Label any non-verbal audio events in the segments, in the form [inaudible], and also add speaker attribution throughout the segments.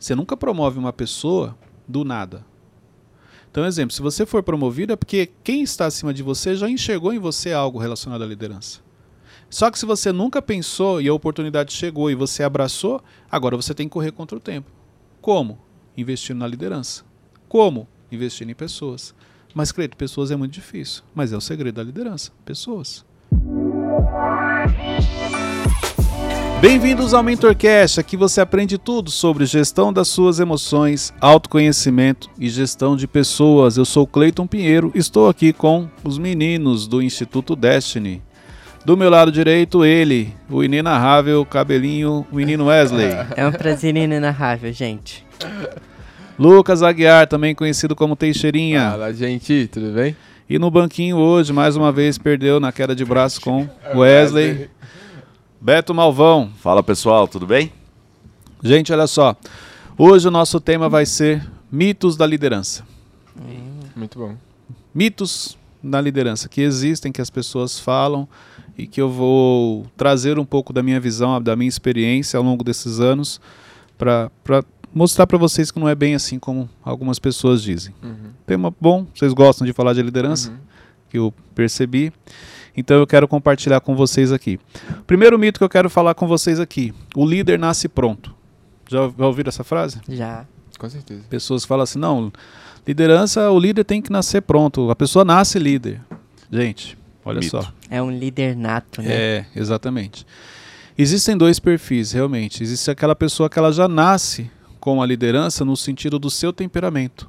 Speaker 1: Você nunca promove uma pessoa do nada. Então, exemplo, se você for promovido é porque quem está acima de você já enxergou em você algo relacionado à liderança. Só que se você nunca pensou e a oportunidade chegou e você abraçou, agora você tem que correr contra o tempo. Como? Investindo na liderança. Como? Investindo em pessoas. Mas, Cleito, pessoas é muito difícil. Mas é o segredo da liderança. Pessoas. Bem-vindos ao MentorCast, aqui você aprende tudo sobre gestão das suas emoções, autoconhecimento e gestão de pessoas. Eu sou Cleiton Pinheiro, estou aqui com os meninos do Instituto Destiny. Do meu lado direito, ele, o inenarrável cabelinho, o menino Wesley. [laughs]
Speaker 2: É um prazer inenarrável, gente.
Speaker 1: Lucas Aguiar, também conhecido como Teixeirinha.
Speaker 3: Fala, gente, tudo bem?
Speaker 1: E no banquinho hoje, mais uma vez, perdeu na queda de braço com [laughs] Wesley. Beto Malvão.
Speaker 4: Fala pessoal, tudo bem?
Speaker 1: Gente, olha só. Hoje o nosso tema vai ser mitos da liderança.
Speaker 3: Muito bom.
Speaker 1: Mitos da liderança que existem, que as pessoas falam e que eu vou trazer um pouco da minha visão, da minha experiência ao longo desses anos para mostrar para vocês que não é bem assim como algumas pessoas dizem.
Speaker 3: Uhum.
Speaker 1: Tema bom, vocês gostam de falar de liderança,
Speaker 3: Uhum.
Speaker 1: que eu percebi. Então eu quero compartilhar com vocês aqui. Primeiro mito que eu quero falar com vocês aqui: o líder nasce pronto. Já, já ouviram essa frase?
Speaker 2: Já.
Speaker 3: Com certeza.
Speaker 1: Pessoas falam assim: não, liderança, o líder tem que nascer pronto. A pessoa nasce líder. Gente, olha
Speaker 4: Mito.
Speaker 1: só.
Speaker 2: É um líder nato, né?
Speaker 1: É, exatamente. Existem dois perfis, realmente. Existe aquela pessoa que ela já nasce com a liderança no sentido do seu temperamento.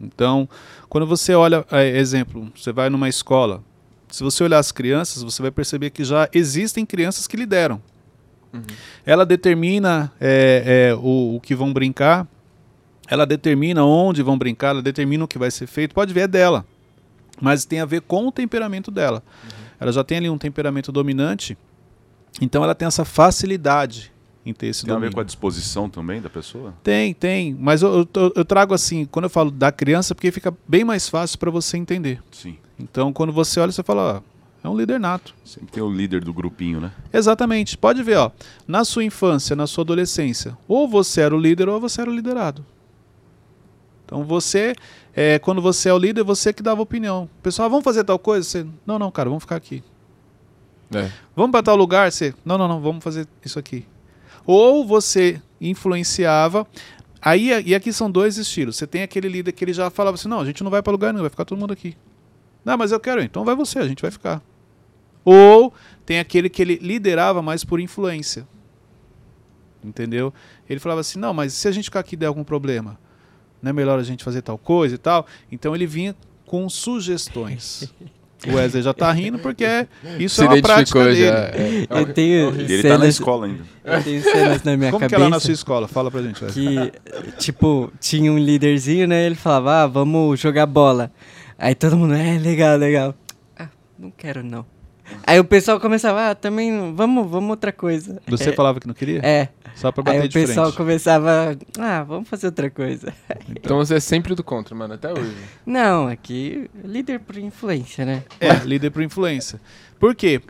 Speaker 1: Então, quando você olha, é, exemplo, você vai numa escola, se você olhar as crianças, você vai perceber que já existem crianças que lideram.
Speaker 3: Uhum.
Speaker 1: Ela determina é, é, o, o que vão brincar, ela determina onde vão brincar, ela determina o que vai ser feito. Pode ver, é dela. Mas tem a ver com o temperamento dela. Ela já tem ali um temperamento dominante, então ela tem essa facilidade em ter esse
Speaker 4: Tem a ver
Speaker 1: domínio.
Speaker 4: com a disposição também da pessoa?
Speaker 1: Tem, tem. Mas eu, eu, eu trago assim, quando eu falo da criança, porque fica bem mais fácil para você entender.
Speaker 4: Sim.
Speaker 1: Então, quando você olha, você fala, ó, é um líder nato.
Speaker 4: Sempre tem o líder do grupinho, né?
Speaker 1: Exatamente. Pode ver, ó. Na sua infância, na sua adolescência, ou você era o líder ou você era o liderado. Então você, é, quando você é o líder, você que dava opinião. Pessoal, vamos fazer tal coisa? Você, não, não, cara, vamos ficar aqui.
Speaker 3: É.
Speaker 1: Vamos para tal lugar? Você, não, não, não, vamos fazer isso aqui. Ou você influenciava. Aí, e aqui são dois estilos. Você tem aquele líder que ele já falava assim: não, a gente não vai para lugar nenhum, vai ficar todo mundo aqui. Não, mas eu quero, então vai você, a gente vai ficar. Ou tem aquele que ele liderava mais por influência. Entendeu? Ele falava assim: não, mas se a gente ficar aqui e der algum problema, não é melhor a gente fazer tal coisa e tal? Então ele vinha com sugestões. O Wesley já tá rindo porque isso
Speaker 3: Se
Speaker 1: é uma prática
Speaker 3: identificou
Speaker 1: dele.
Speaker 3: já. É.
Speaker 2: Eu tenho
Speaker 4: ele tá na
Speaker 2: cenas,
Speaker 4: escola ainda.
Speaker 2: eu tenho cenas na minha
Speaker 1: Como que
Speaker 2: cabeça
Speaker 1: era na sua escola? Fala pra gente, Wesley.
Speaker 2: que, tipo, tinha um líderzinho, né? Ele falava, ah, vamos jogar bola. Aí todo mundo, é, legal, legal. Ah, não quero não. Aí o pessoal começava, ah, também, vamos, vamos outra coisa.
Speaker 1: Você falava que não queria?
Speaker 2: É,
Speaker 1: Só pra
Speaker 2: aí
Speaker 1: bater
Speaker 2: o
Speaker 1: de
Speaker 2: pessoal
Speaker 1: frente.
Speaker 2: começava, ah, vamos fazer outra coisa.
Speaker 3: Então você é sempre do contra, mano, até hoje.
Speaker 2: Não, aqui, líder por influência, né?
Speaker 1: É, líder por influência. Por quê?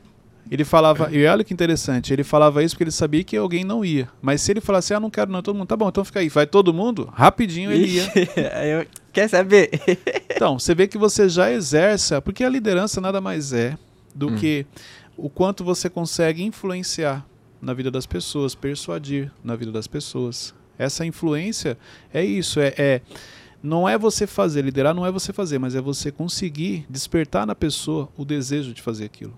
Speaker 1: Ele falava, e olha que interessante, ele falava isso porque ele sabia que alguém não ia. Mas se ele falasse, ah, não quero não, todo mundo, tá bom, então fica aí. Vai todo mundo, rapidinho ele ia. [laughs]
Speaker 2: Aí eu, quer saber? [laughs]
Speaker 1: Então, você vê que você já exerce, porque a liderança nada mais é do
Speaker 3: Hum.
Speaker 1: que o quanto você consegue influenciar na vida das pessoas, persuadir na vida das pessoas. Essa influência é isso, é, é não é você fazer, liderar não é você fazer, mas é você conseguir despertar na pessoa o desejo de fazer aquilo.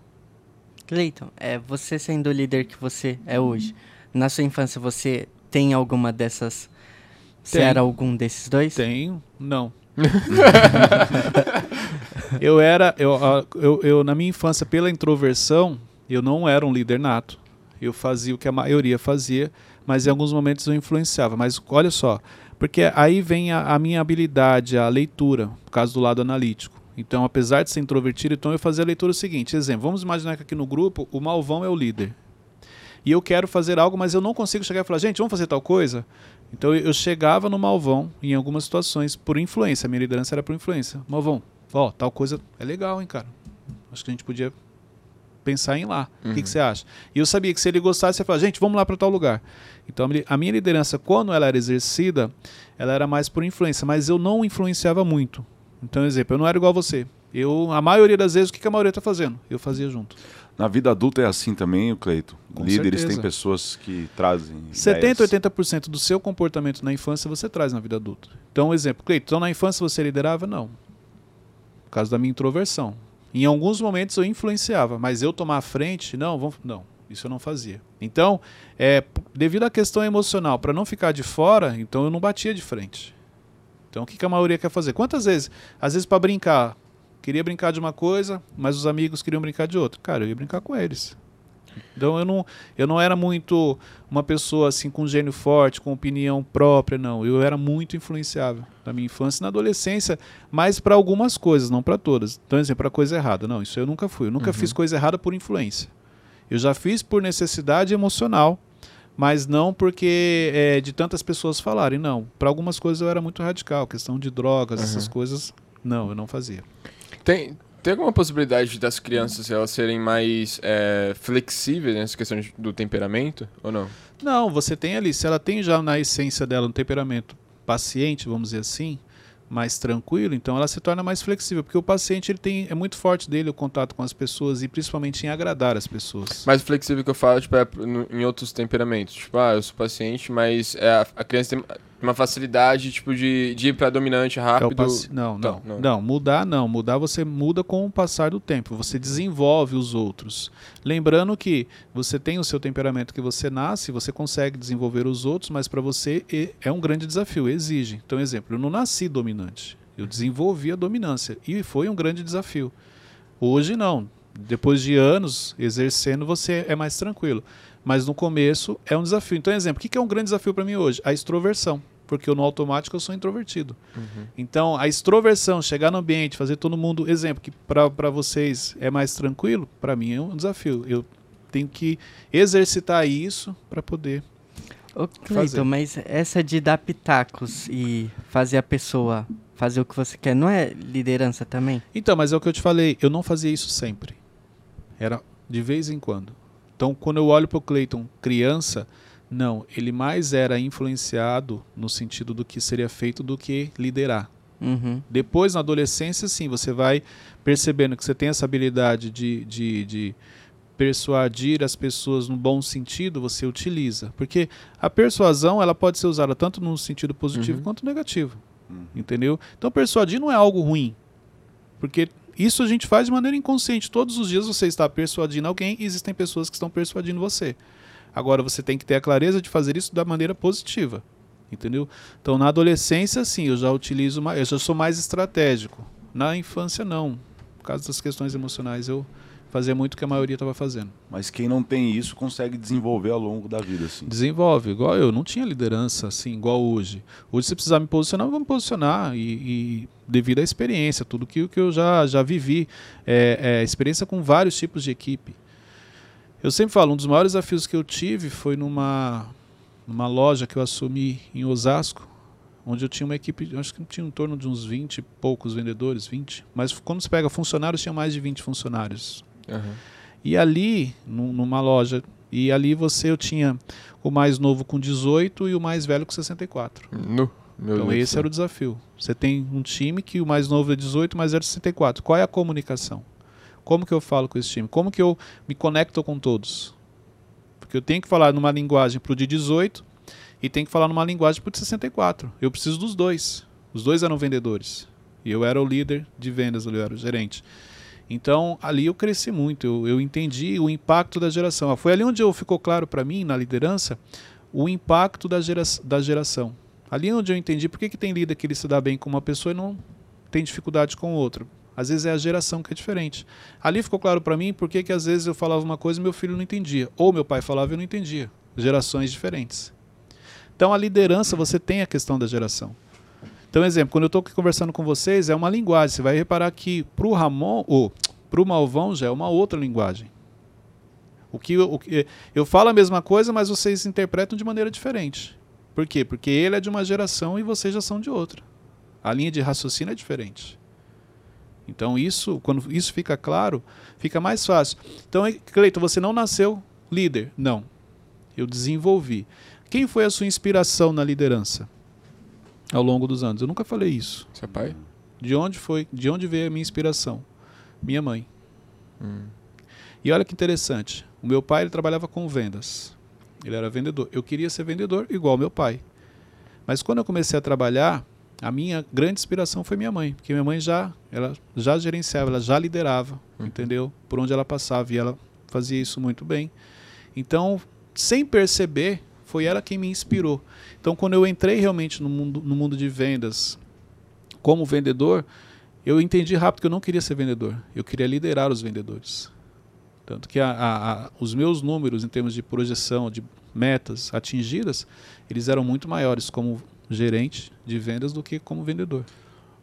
Speaker 2: Cleiton, é, você sendo o líder que você é hoje, na sua infância você tem alguma dessas... Você era algum desses dois?
Speaker 1: Tenho? Não. [laughs] eu era, eu, eu, eu, na minha infância, pela introversão, eu não era um líder nato. Eu fazia o que a maioria fazia, mas em alguns momentos eu influenciava. Mas olha só, porque aí vem a, a minha habilidade, a leitura, por causa do lado analítico. Então, apesar de ser introvertido, então eu fazia a leitura seguinte. Exemplo, vamos imaginar que aqui no grupo o Malvão é o líder. E eu quero fazer algo, mas eu não consigo chegar e falar, gente, vamos fazer tal coisa? Então eu chegava no Malvão em algumas situações por influência. A minha liderança era por influência. Malvão, ó, tal coisa é legal, hein, cara. Acho que a gente podia pensar em ir lá. O que,
Speaker 3: Uhum.
Speaker 1: que você acha? E eu sabia que se ele gostasse, ia falar, gente, vamos lá para tal lugar. Então a minha liderança, quando ela era exercida, ela era mais por influência, mas eu não influenciava muito. Então, exemplo, eu não era igual a você. Eu, a maioria das vezes, o que que a maioria está fazendo? Eu fazia junto.
Speaker 4: Na vida adulta é assim também, o Cleito.
Speaker 1: Com
Speaker 4: Líderes
Speaker 1: certeza.
Speaker 4: têm pessoas que trazem
Speaker 1: 70,
Speaker 4: ideias.
Speaker 1: 80% do seu comportamento na infância você traz na vida adulta. Então, um exemplo, Cleiton, então na infância você liderava? Não. Por causa da minha introversão. Em alguns momentos eu influenciava, mas eu tomar a frente, não, vamos, não, isso eu não fazia. Então, é, devido à questão emocional, para não ficar de fora, então eu não batia de frente. Então, o que, que a maioria quer fazer? Quantas vezes? Às vezes para brincar, queria brincar de uma coisa, mas os amigos queriam brincar de outra. Cara, eu ia brincar com eles. Então eu não, eu não era muito uma pessoa assim com gênio forte, com opinião própria, não. Eu era muito influenciável na minha infância e na adolescência, mas para algumas coisas, não para todas. Então, exemplo, para coisa errada, não, isso eu nunca fui. Eu nunca
Speaker 3: Uhum.
Speaker 1: fiz coisa errada por influência. Eu já fiz por necessidade emocional, mas não porque é, de tantas pessoas falarem, não. Para algumas coisas eu era muito radical, questão de drogas, essas
Speaker 3: Uhum.
Speaker 1: coisas, não, eu não fazia.
Speaker 3: Tem, tem alguma possibilidade das crianças elas serem mais é, flexíveis nessa questão de- do temperamento? Ou não?
Speaker 1: Não, você tem ali, se ela tem já na essência dela um temperamento paciente, vamos dizer assim, mais tranquilo, então ela se torna mais flexível, porque o paciente ele tem é muito forte dele o contato com as pessoas e principalmente em agradar as pessoas.
Speaker 3: Mais flexível que eu falo, tipo, é no- em outros temperamentos. Tipo, ah, eu sou paciente, mas é, a, a criança tem uma facilidade, tipo, de, de ir pra dominante
Speaker 1: É
Speaker 3: rápido.
Speaker 1: paci- não, não,
Speaker 3: Não,
Speaker 1: não,
Speaker 3: não.
Speaker 1: mudar não. Mudar você muda com o passar do tempo. Você desenvolve os outros. Lembrando que você tem o seu temperamento que você nasce, você consegue desenvolver os outros, mas para você é um grande desafio, exige. Então, exemplo, eu não nasci dominante. Eu desenvolvi a dominância e foi um grande desafio. Hoje não. Depois de anos exercendo, você é mais tranquilo. Mas no começo é um desafio. Então, exemplo, o que é um grande desafio para mim hoje? A extroversão. Porque eu, no automático eu sou introvertido.
Speaker 3: Uhum.
Speaker 1: Então, a extroversão, chegar no ambiente, fazer todo mundo. Exemplo, que para vocês é mais tranquilo, para mim é um desafio. Eu tenho que exercitar isso para poder.
Speaker 2: Ô,
Speaker 1: Fazer.
Speaker 2: Cleiton, mas essa de dar pitacos e fazer a pessoa fazer o que você quer, não é liderança também?
Speaker 1: Então, mas é o que eu te falei, eu não fazia isso sempre. Era de vez em quando. Então, quando eu olho para o Clayton criança, não, ele mais era influenciado no sentido do que seria feito do que liderar.
Speaker 2: Uhum.
Speaker 1: Depois, na adolescência, sim, você vai percebendo que você tem essa habilidade de, de, de persuadir as pessoas no bom sentido, você utiliza. Porque a persuasão ela pode ser usada tanto no sentido positivo
Speaker 3: Uhum.
Speaker 1: quanto negativo.
Speaker 4: Uhum.
Speaker 1: Entendeu? Então, persuadir não é algo ruim. Porque isso a gente faz de maneira inconsciente. Todos os dias você está persuadindo alguém e existem pessoas que estão persuadindo você. Agora, você tem que ter a clareza de fazer isso da maneira positiva. Entendeu? Então, na adolescência, sim, eu já utilizo mais, eu já sou mais estratégico. Na infância, não. Por causa das questões emocionais, eu fazia muito o que a maioria estava fazendo.
Speaker 4: Mas quem não tem isso consegue desenvolver ao longo da vida, assim.
Speaker 1: Desenvolve, igual eu, não tinha liderança assim, igual hoje. Hoje, se precisar me posicionar, eu vou me posicionar. E, e devido à experiência, tudo que, que eu já, já vivi, é, é, experiência com vários tipos de equipe. Eu sempre falo, um dos maiores desafios que eu tive foi numa, numa loja que eu assumi em Osasco, onde eu tinha uma equipe, acho que tinha em torno de uns 20 e poucos vendedores, 20. Mas quando você pega funcionários, tinha mais de 20 funcionários.
Speaker 3: Aham.
Speaker 1: E ali, num- numa loja, e ali você eu tinha o mais novo com 18 e o mais velho com 64.
Speaker 3: Nu. Meu
Speaker 1: então
Speaker 3: Deus
Speaker 1: esse
Speaker 3: céu.
Speaker 1: era o desafio. Você tem um time que o mais novo é 18, o mais velho é 64. Qual é a comunicação? Como que eu falo com esse time? Como que eu me conecto com todos? Porque eu tenho que falar numa linguagem para o de 18 e tenho que falar numa linguagem para o de 64. Eu preciso dos dois. Os dois eram vendedores. E eu era o líder de vendas, eu era o gerente. Então, ali eu cresci muito, eu, eu entendi o impacto da geração. Foi ali onde eu ficou claro para mim, na liderança, o impacto da, gera, da geração. Ali onde eu entendi por que, que tem líder que ele se dá bem com uma pessoa e não tem dificuldade com outra. Às vezes é a geração que é diferente. Ali ficou claro para mim por que, que às vezes eu falava uma coisa e meu filho não entendia. Ou meu pai falava e eu não entendia. Gerações diferentes. Então a liderança, você tem a questão da geração. Então, exemplo, quando eu estou conversando com vocês, é uma linguagem. Você vai reparar que para o Ramon, ou para o Malvão, já é uma outra linguagem. O que, eu- o que eu falo a mesma coisa, mas vocês interpretam de maneira diferente. Por quê? Porque ele é de uma geração e vocês já são de outra. A linha de raciocínio é diferente. Então isso, quando isso fica claro, fica mais fácil. Então, é- Cleiton, você não nasceu líder? Não. Eu desenvolvi. Quem foi a sua inspiração na liderança ao longo dos anos? Eu nunca falei isso.
Speaker 3: Seu pai?
Speaker 1: De onde foi? De onde veio a minha inspiração? Minha mãe.
Speaker 3: Hum.
Speaker 1: E olha que interessante. O meu pai ele trabalhava com vendas. Ele era vendedor. Eu queria ser vendedor igual meu pai. Mas quando eu comecei a trabalhar, a minha grande inspiração foi minha mãe, porque minha mãe já, ela já gerenciava, ela já liderava,
Speaker 3: Uhum.
Speaker 1: entendeu? Por onde ela passava e ela fazia isso muito bem. Então, sem perceber, foi ela quem me inspirou. Então, quando eu entrei realmente no mundo, no mundo de vendas como vendedor, eu entendi rápido que eu não queria ser vendedor, eu queria liderar os vendedores. Tanto que a- a- a- os meus números em termos de projeção, de metas atingidas, eles eram muito maiores como gerente de vendas do que como vendedor.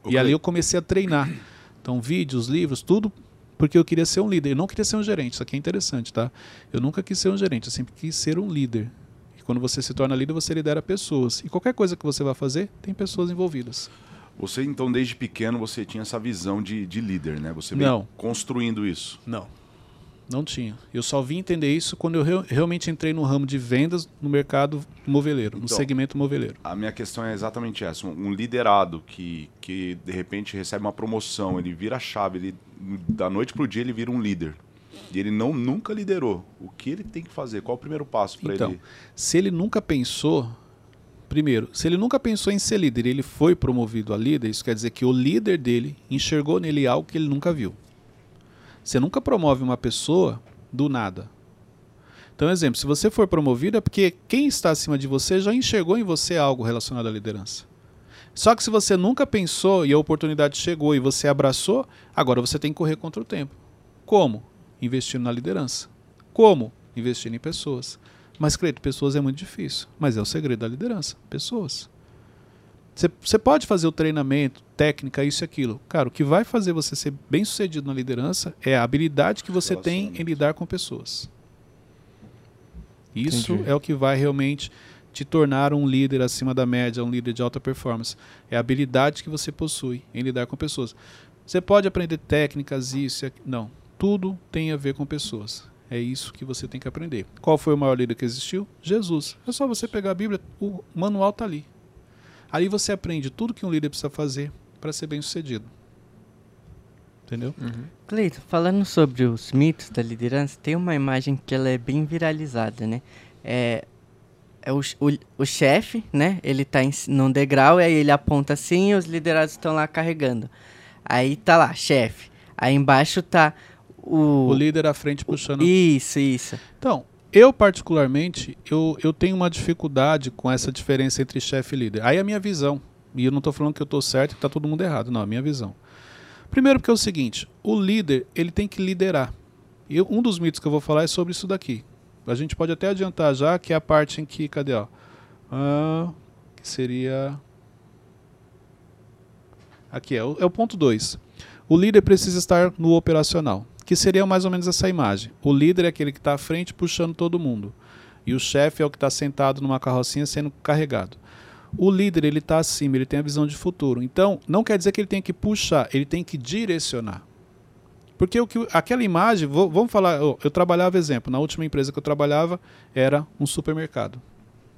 Speaker 4: Ô,
Speaker 1: E ali eu comecei a treinar. Então, vídeos, livros, tudo porque eu queria ser um líder. Eu não queria ser um gerente, isso aqui é interessante, tá? Eu nunca quis ser um gerente, eu sempre quis ser um líder. Quando você se torna líder, você lidera pessoas. E qualquer coisa que você vai fazer, tem pessoas envolvidas.
Speaker 4: Você, então, desde pequeno, você tinha essa visão de, de líder, né? Você veio
Speaker 1: Não.
Speaker 4: construindo isso.
Speaker 1: Não. Não tinha. Eu só vim entender isso quando eu reu- realmente entrei no ramo de vendas no mercado moveleiro, no
Speaker 4: Então.
Speaker 1: segmento moveleiro.
Speaker 4: A minha questão é exatamente essa. Um liderado que, que, de repente, recebe uma promoção, ele vira a chave, ele, da noite pro dia ele vira um líder. E ele não, nunca liderou. O que ele tem que fazer? Qual o primeiro passo para
Speaker 1: Então,
Speaker 4: ele?
Speaker 1: se ele nunca pensou, primeiro, se ele nunca pensou em ser líder, e ele foi promovido a líder, isso quer dizer que o líder dele enxergou nele algo que ele nunca viu. Você nunca promove uma pessoa do nada. Então, exemplo, se você for promovido é porque quem está acima de você já enxergou em você algo relacionado à liderança. Só que se você nunca pensou e a oportunidade chegou e você abraçou, agora você tem que correr contra o tempo. Como? Investindo na liderança. Como? Investindo em pessoas. Mas, Cleito, pessoas é muito difícil. Mas é o segredo da liderança. Pessoas. Você- pode fazer o treinamento, técnica, isso e aquilo. Cara, o que vai fazer você ser bem sucedido na liderança é a habilidade que você tem em lidar com pessoas. Isso
Speaker 3: Entendi.
Speaker 1: é o que vai realmente te tornar um líder acima da média, um líder de alta performance. É a habilidade que você possui em lidar com pessoas. Você pode aprender técnicas, isso e aquilo. Não. Tudo tem a ver com pessoas. É isso que você tem que aprender. Qual foi o maior líder que existiu? Jesus. É só você pegar a Bíblia, o manual está ali. Ali você aprende tudo que um líder precisa fazer para ser bem sucedido. Entendeu?
Speaker 3: Uhum.
Speaker 2: Falando sobre os mitos da liderança, tem uma imagem que ela é bem viralizada, né? É, é o, o, o chefe, né? Ele tá em, num degrau e aí ele aponta assim e os liderados estão lá carregando. Aí tá lá, chefe. Aí embaixo tá o...
Speaker 1: O líder à frente puxando.
Speaker 2: Isso, isso.
Speaker 1: Então, eu particularmente, eu, eu tenho uma dificuldade com essa diferença entre chefe e líder. Aí é a minha visão. E eu não estou falando que eu estou certo e que está todo mundo errado. Não, é a minha visão. Primeiro porque é o seguinte, o líder, ele tem que liderar. E um dos mitos que eu vou falar é sobre isso daqui. A gente pode até adiantar já, que é a parte em que, cadê, ó? Ah, que seria... Aqui é, o- é o ponto 2. O líder precisa estar no operacional, que seria mais ou menos essa imagem. O líder é aquele que está à frente puxando todo mundo. E o chefe é o que está sentado numa carrocinha sendo carregado. O líder ele está acima, ele tem a visão de futuro. Então, não quer dizer que ele tem que puxar, ele tem que direcionar. Porque o que, aquela imagem, vou- vamos falar, eu, eu trabalhava, exemplo, na última empresa que eu trabalhava era um supermercado.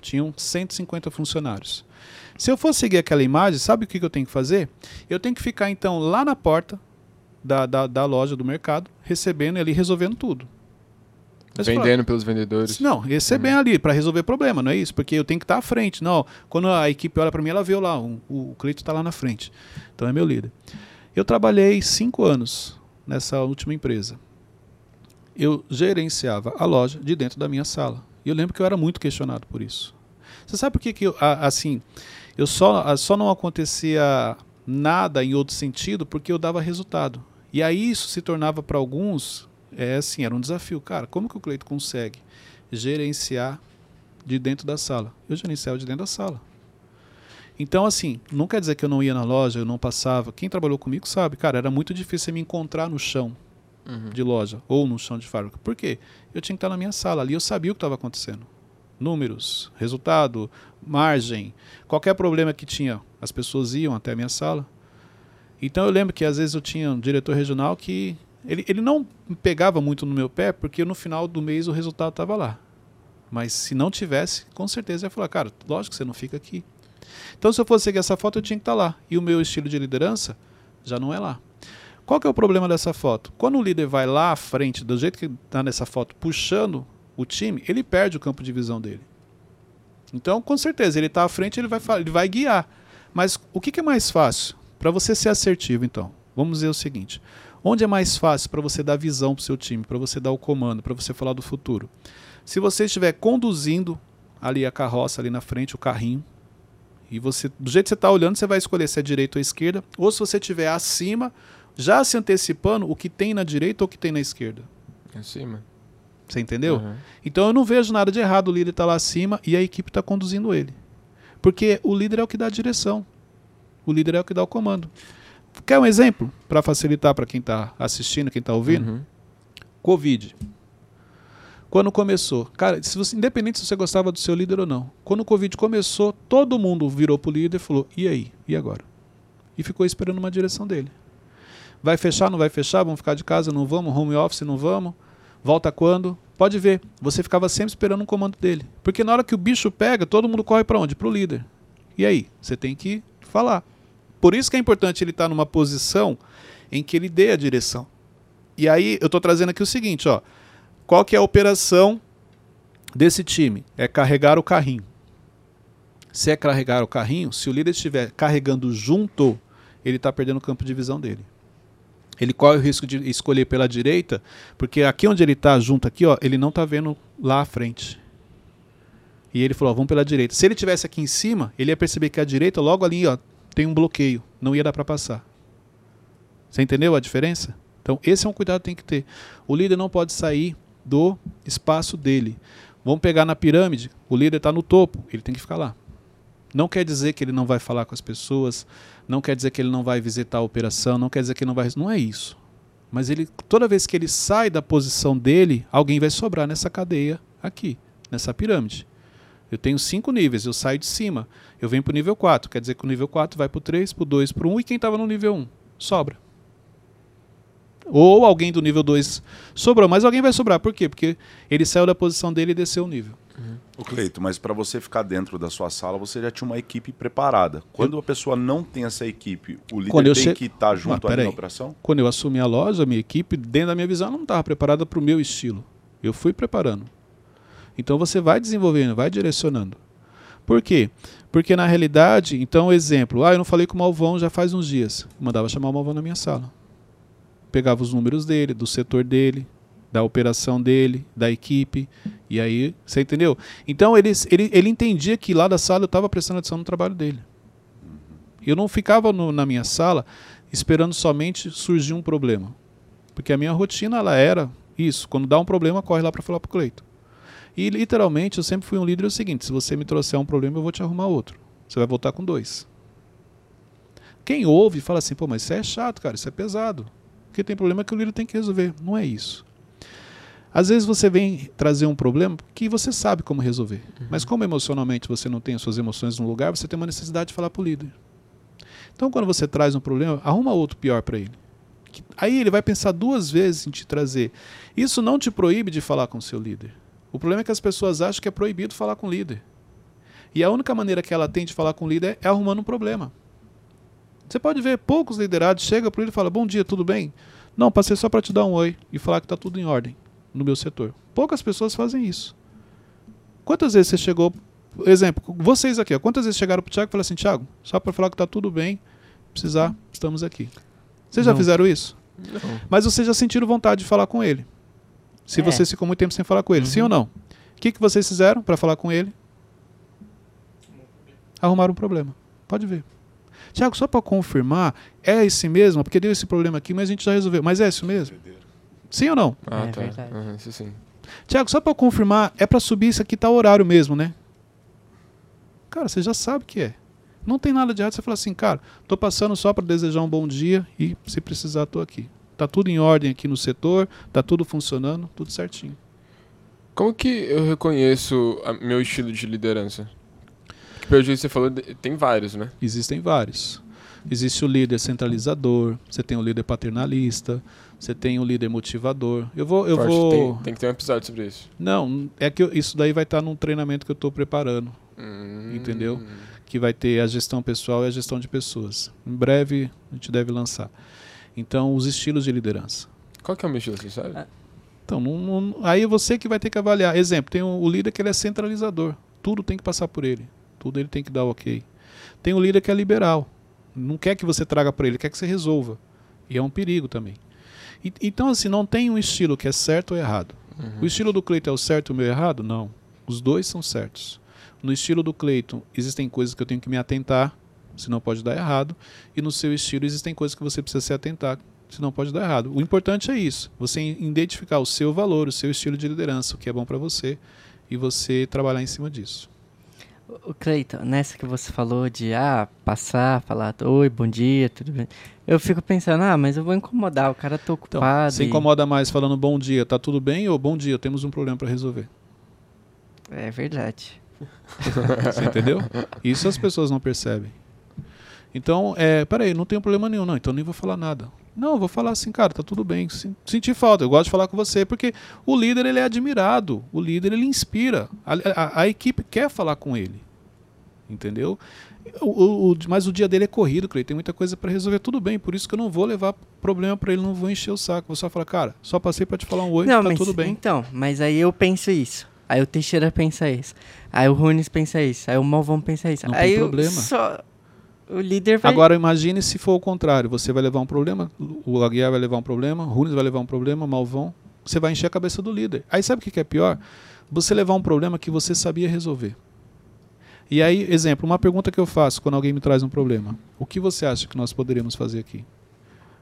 Speaker 1: Tinham 150 funcionários. Se eu for seguir aquela imagem, sabe o que, que eu tenho que fazer? Eu tenho que ficar então lá na porta da, da, da loja do mercado, recebendo e ali resolvendo tudo. Fala,
Speaker 3: Vendendo pelos vendedores.
Speaker 1: não, receber ali para resolver problema, não é isso? Porque eu tenho que estar à frente. Não, quando a equipe olha para mim, ela vê lá, um- o, o Cleito está lá na frente. Então é meu líder. Eu trabalhei cinco anos nessa última empresa. Eu gerenciava a loja de dentro da minha sala. E eu lembro que eu era muito questionado por isso. Você sabe por que, que eu, assim, eu só, só não acontecia nada em outro sentido porque eu dava resultado. E aí isso se tornava para alguns, é assim, era um desafio. Cara, como que o Cleito consegue gerenciar de dentro da sala? Eu gerenciava de dentro da sala. Então, assim, não quer dizer que eu não ia na loja, eu não passava. Quem trabalhou comigo sabe, cara, era muito difícil me encontrar no chão
Speaker 3: Uhum.
Speaker 1: de loja ou no chão de fábrica. Por quê? Eu tinha que estar na minha sala ali, eu sabia o que estava acontecendo. Números, resultado, margem, qualquer problema que tinha, as pessoas iam até a minha sala. Então eu lembro que às vezes eu tinha um diretor regional que ele, ele não pegava muito no meu pé, porque no final do mês o resultado estava lá. Mas se não tivesse, com certeza ia falar, cara, lógico que você não fica aqui. Então se eu fosse seguir essa foto, eu tinha que estar lá. E o meu estilo de liderança já não é lá. Qual que é o problema dessa foto? Quando o líder vai lá à frente, do jeito que está nessa foto, puxando o time, ele perde o campo de visão dele. Então, com certeza, ele está à frente, ele vai, ele vai guiar. Mas o que, que é mais fácil? Para você ser assertivo, então, vamos dizer o seguinte: onde é mais fácil para você dar visão para o seu time, para você dar o comando, para você falar do futuro? Se você estiver conduzindo ali a carroça ali na frente, o carrinho, e você, do jeito que você está olhando, você vai escolher se é direita ou esquerda, ou se você estiver acima, já se antecipando o que tem na direita ou o que tem na esquerda.
Speaker 3: Acima.
Speaker 1: Você entendeu?
Speaker 3: Uhum.
Speaker 1: Então eu não vejo nada de errado o líder estar tá lá acima e a equipe está conduzindo ele. Porque o líder é o que dá a direção. O líder é o que dá o comando. Quer um exemplo para facilitar para quem está assistindo, quem está ouvindo?
Speaker 3: Uhum.
Speaker 1: Covid. Quando começou, cara, se você, independente se você gostava do seu líder ou não, quando o Covid começou, todo mundo virou pro líder e falou: e aí? E agora? E ficou esperando uma direção dele. Vai fechar, não vai fechar? Vamos ficar de casa, não vamos? Home office, não vamos? Volta quando? Pode ver, você ficava sempre esperando um comando dele. Porque na hora que o bicho pega, todo mundo corre para onde? Para o líder. E aí? Você tem que falar. Por isso que é importante ele estar tá numa posição em que ele dê a direção. E aí eu estou trazendo aqui o seguinte, ó. Qual que é a operação desse time? É carregar o carrinho. Se é carregar o carrinho, se o líder estiver carregando junto, ele está perdendo o campo de visão dele. Ele corre o risco de escolher pela direita, porque aqui onde ele está, junto aqui, ó, ele não está vendo lá à frente. E ele falou, ó, vamos pela direita. Se ele tivesse aqui em cima, ele ia perceber que a direita, logo ali, ó, tem um bloqueio. Não ia dar para passar. Você entendeu a diferença? Então, esse é um cuidado que tem que ter. O líder não pode sair do espaço dele. Vamos pegar na pirâmide, o líder está no topo, ele tem que ficar lá. Não quer dizer que ele não vai falar com as pessoas, não quer dizer que ele não vai visitar a operação, não quer dizer que ele não vai. Não é isso. Mas ele, toda vez que ele sai da posição dele, alguém vai sobrar nessa cadeia aqui, nessa pirâmide. Eu tenho cinco níveis, eu saio de cima, eu venho para o nível 4, quer dizer que o nível 4 vai para o 3, para o 2, para o 1, e quem estava no nível 1? Sobra. Ou alguém do nível 2 sobrou, mas alguém vai sobrar. Por quê? Porque ele saiu da posição dele e desceu o nível.
Speaker 4: Uhum. O Cleito, mas para você ficar dentro da sua sala, você já tinha uma equipe preparada. Quando eu... a pessoa não tem essa equipe, o líder tem che... que estar tá junto ah, na operação?
Speaker 1: Quando eu assumi a loja, a minha equipe, dentro da minha visão, não estava preparada para o meu estilo. Eu fui preparando. Então você vai desenvolvendo, vai direcionando. Por quê? Porque na realidade, então, exemplo, ah, eu não falei com o Malvão já faz uns dias. Mandava chamar o Malvão na minha sala pegava os números dele, do setor dele, da operação dele, da equipe, e aí, você entendeu? Então ele, ele, ele entendia que lá da sala eu estava prestando atenção no trabalho dele. Eu não ficava no, na minha sala esperando somente surgir um problema. Porque a minha rotina ela era isso, quando dá um problema, corre lá para falar para o Cleito. E literalmente eu sempre fui um líder é o seguinte, se você me trouxer um problema, eu vou te arrumar outro. Você vai voltar com dois. Quem ouve fala assim, pô, mas isso é chato, cara, isso é pesado porque tem problema que o líder tem que resolver. Não é isso. Às vezes você vem trazer um problema que você sabe como resolver. Uhum. Mas como emocionalmente você não tem as suas emoções no lugar, você tem uma necessidade de falar para o líder. Então quando você traz um problema, arruma outro pior para ele. Aí ele vai pensar duas vezes em te trazer. Isso não te proíbe de falar com o seu líder. O problema é que as pessoas acham que é proibido falar com o líder. E a única maneira que ela tem de falar com o líder é arrumando um problema. Você pode ver poucos liderados chegam para ele e falam: Bom dia, tudo bem? Não, passei só para te dar um oi e falar que está tudo em ordem no meu setor. Poucas pessoas fazem isso. Quantas vezes você chegou, exemplo, vocês aqui, ó, quantas vezes chegaram para o Thiago e falaram assim: Thiago, só para falar que está tudo bem, precisar, estamos aqui. Vocês já Não. fizeram isso? Não. Mas vocês já sentiram vontade de falar com ele. Se é. vocês ficam muito tempo sem falar com ele, uhum. sim ou não? O que, que vocês fizeram para falar com ele? Arrumaram um problema. Pode ver. Tiago, só para confirmar, é esse mesmo? Porque deu esse problema aqui, mas a gente já resolveu. Mas é isso mesmo? Sim ou não?
Speaker 3: Ah, é tá. Uhum, isso sim.
Speaker 1: Tiago, só para confirmar, é para subir isso aqui tá horário mesmo, né? Cara, você já sabe que é. Não tem nada de errado você falar assim, cara, tô passando só para desejar um bom dia e se precisar tô aqui. Tá tudo em ordem aqui no setor, tá tudo funcionando, tudo certinho.
Speaker 3: Como que eu reconheço meu estilo de liderança? pelo jeito que você falou, tem vários, né?
Speaker 1: Existem vários. Existe o líder centralizador, você tem o líder paternalista, você tem o líder motivador. Eu vou. Eu
Speaker 3: Forte,
Speaker 1: vou...
Speaker 3: Tem, tem que ter um episódio sobre isso.
Speaker 1: Não, é que eu- isso daí vai estar num treinamento que eu estou preparando,
Speaker 3: Hum.
Speaker 1: Entendeu? que vai ter a gestão pessoal e a gestão de pessoas. Em breve a gente deve lançar. Então, os estilos de liderança.
Speaker 3: Qual que é o meu estilo, você sabe?
Speaker 2: Ah.
Speaker 1: Então, não- não- aí é você que vai ter que avaliar. Exemplo, tem o, o líder que ele é centralizador. Tudo tem que passar por ele. Tudo ele tem que dar o ok. Tem o líder que é liberal. Não quer que você traga para ele, quer que você resolva. E é um perigo também. E- então, assim, não tem um estilo que é certo ou errado.
Speaker 3: Uhum.
Speaker 1: O estilo do Cleiton é o certo e o meu errado? Não. Os dois são certos. No estilo do Cleiton, existem coisas que eu tenho que me atentar, senão pode dar errado. E no seu estilo, existem coisas que você precisa se atentar, senão pode dar errado. O importante é isso: você identificar o seu valor, o seu estilo de liderança, o que é bom para você, e você trabalhar em cima disso.
Speaker 2: O Cleiton, nessa que você falou de ah, passar, falar oi, bom dia, tudo bem. Eu fico pensando, ah, mas eu vou incomodar, o cara tá
Speaker 1: Então,
Speaker 2: ocupado.
Speaker 1: você
Speaker 2: e-
Speaker 1: incomoda mais falando bom dia, tá tudo bem? Ou bom dia, temos um problema para resolver.
Speaker 2: É verdade.
Speaker 1: Você entendeu? [laughs] Isso as pessoas não percebem. Então, é, peraí, não tem problema nenhum, não, então nem vou falar nada. Não, eu vou falar assim, cara, tá tudo bem. Sen- Senti falta, eu gosto de falar com você, porque o líder ele é admirado, o líder ele inspira, a, a- a equipe quer falar com ele, entendeu? O, o- o- mas o dia dele é corrido, Cleiton, tem muita coisa para resolver, tudo bem, por isso que eu não vou levar problema para ele, não vou encher o saco, vou só falar, cara, só passei para te falar um oi,
Speaker 2: não,
Speaker 1: tá
Speaker 2: mas
Speaker 1: tudo bem.
Speaker 2: então, mas aí eu penso isso. Aí o Teixeira pensa isso. Aí o Runes pensa isso. Aí o Malvão pensa isso.
Speaker 1: Não tem
Speaker 2: aí eu
Speaker 1: problema.
Speaker 2: Só... O líder vai.
Speaker 1: Agora imagine se for o contrário. Você vai levar um problema, o Aguiar vai levar um problema, o Runes vai levar um problema, Malvão. Você vai encher a cabeça do líder. Aí sabe o que que é pior? Você levar um problema que você sabia resolver. E aí, exemplo, uma pergunta que eu faço quando alguém me traz um problema. O que você acha que nós poderíamos fazer aqui?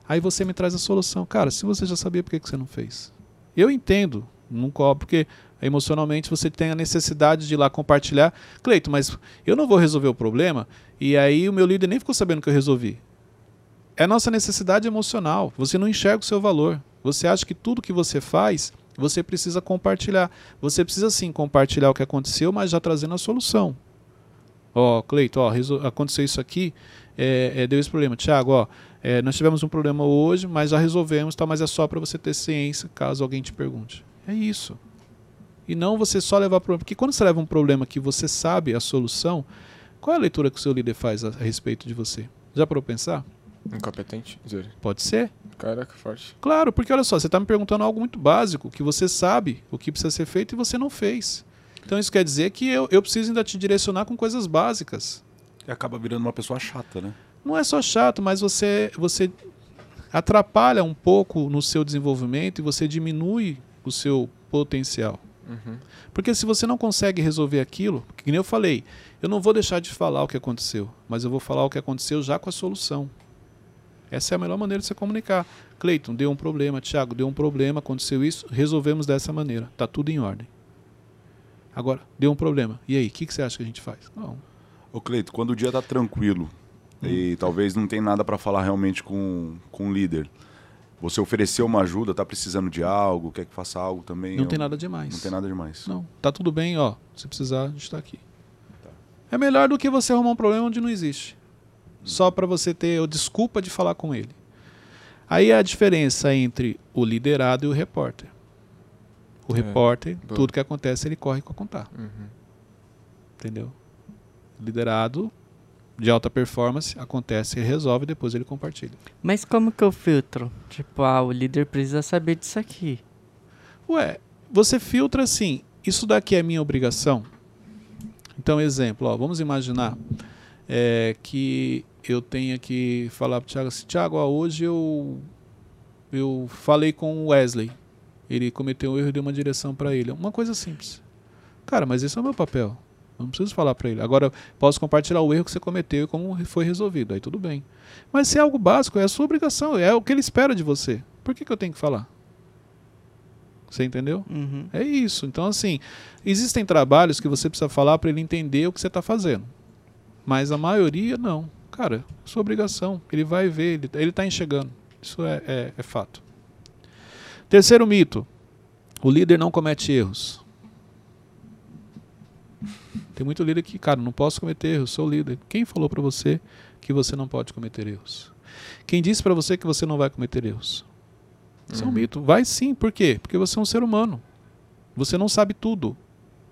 Speaker 1: Aí você me traz a solução. Cara, se você já sabia, por que que você não fez? Eu entendo, não cobro, porque emocionalmente você tem a necessidade de ir lá compartilhar. Cleito, mas eu não vou resolver o problema e aí o meu líder nem ficou sabendo que eu resolvi. É nossa necessidade emocional. Você não enxerga o seu valor. Você acha que tudo que você faz, você precisa compartilhar. Você precisa sim compartilhar o que aconteceu, mas já trazendo a solução. Ó, Cleito, ó, aconteceu isso aqui, é, é, deu esse problema. Tiago, ó, é, nós tivemos um problema hoje, mas já resolvemos, tá, mas é só para você ter ciência, caso alguém te pergunte. É isso. E não você só levar problema. Porque quando você leva um problema que você sabe a solução, qual é a leitura que o seu líder faz a, respeito de você? Já parou pensar?
Speaker 3: Incompetente? Zero.
Speaker 1: Pode ser.
Speaker 3: Caraca, forte.
Speaker 1: Claro, porque olha só, você está me perguntando algo muito básico, que você sabe o que precisa ser feito e você não fez. Então isso quer dizer que eu, eu preciso ainda te direcionar com coisas básicas.
Speaker 4: E acaba virando uma pessoa chata, né?
Speaker 1: Não é só chato, mas você, você atrapalha um pouco no seu desenvolvimento e você diminui o seu potencial.
Speaker 3: Uhum.
Speaker 1: Porque se você não consegue resolver aquilo, que nem eu falei, eu não vou deixar de falar o que aconteceu, mas eu vou falar o que aconteceu já com a solução. Essa é a melhor maneira de você comunicar. Cleiton, deu um problema, Thiago, deu um problema, aconteceu isso, resolvemos dessa maneira. Tá tudo em ordem. Agora, deu um problema. E aí, o que, que você acha que a gente faz? Não.
Speaker 4: Ô Cleito, quando o dia tá tranquilo
Speaker 1: Hum.
Speaker 4: e talvez não tem nada para falar realmente com, com o líder, você ofereceu uma ajuda, tá precisando de algo, quer que faça algo também?
Speaker 1: Não
Speaker 4: Eu-
Speaker 1: tem nada demais.
Speaker 4: Não tem nada demais.
Speaker 1: Não, tá tudo bem, ó. Se precisar, a gente tá aqui. É melhor do que você arrumar um problema onde não existe. Só para você ter a desculpa de falar com ele. Aí é a diferença entre o liderado e o repórter. O
Speaker 3: É,
Speaker 1: repórter,
Speaker 3: boa.
Speaker 1: tudo que acontece, ele corre com a contar.
Speaker 3: Uhum.
Speaker 1: Entendeu? Liderado de alta performance, acontece, ele resolve, depois ele compartilha.
Speaker 2: Mas como que eu filtro? Tipo, ah, o líder precisa saber disso aqui.
Speaker 1: Ué, você filtra assim, isso daqui é minha obrigação? Então, exemplo, ó, vamos imaginar é, que eu tenha que falar pro Thiago assim, Thiago, ó, hoje eu, eu falei com o Wesley. Ele cometeu um erro e deu uma direção para ele. Uma coisa simples. Cara, mas esse é o meu papel. Eu não preciso falar para ele. Agora, posso compartilhar o erro que você cometeu e como foi resolvido. Aí tudo bem. Mas se é algo básico, é a sua obrigação. É o que ele espera de você. Por que, que eu tenho que falar? Você entendeu?
Speaker 2: Uhum.
Speaker 1: É isso. Então, assim, existem trabalhos que você precisa falar para ele entender o que você está fazendo. Mas a maioria, não. Cara, é sua obrigação. Ele vai ver, ele está enxergando. Isso é, é- é fato. Terceiro mito: o líder não comete erros. Tem muito líder que, cara, não posso cometer erros, sou líder. Quem falou para você que você não pode cometer erros? Quem disse para você que você não vai cometer erros? Isso é um
Speaker 3: Uhum.
Speaker 1: mito. Vai sim, por quê? Porque você é um ser humano. Você não sabe tudo.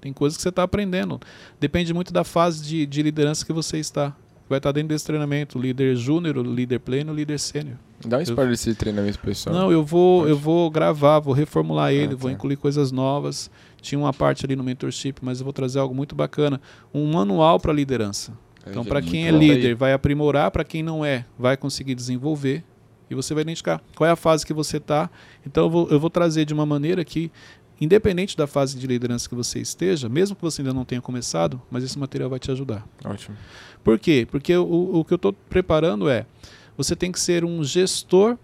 Speaker 1: Tem coisas que você está aprendendo. Depende muito da fase de, de liderança que você está. Vai estar dentro desse treinamento, líder júnior, líder pleno, líder sênior.
Speaker 3: Dá um spoiler desse treinamento pessoal.
Speaker 1: Não, eu vou,
Speaker 3: Pode.
Speaker 1: eu vou gravar, vou reformular ele,
Speaker 3: Ah,
Speaker 1: vou
Speaker 3: tá.
Speaker 1: incluir coisas novas. Tinha uma parte ali no mentorship, mas eu vou trazer algo muito bacana, um manual para liderança. Então, para
Speaker 3: Muito
Speaker 1: quem é líder, vai aprimorar, para quem não é, vai conseguir desenvolver e você vai identificar qual é a fase que você está. Então, eu vou, eu vou trazer de uma maneira que, independente da fase de liderança que você esteja, mesmo que você ainda não tenha começado, mas esse material vai te ajudar.
Speaker 3: Ótimo.
Speaker 1: Por quê? Porque o, o que eu estou preparando é você tem que ser um gestor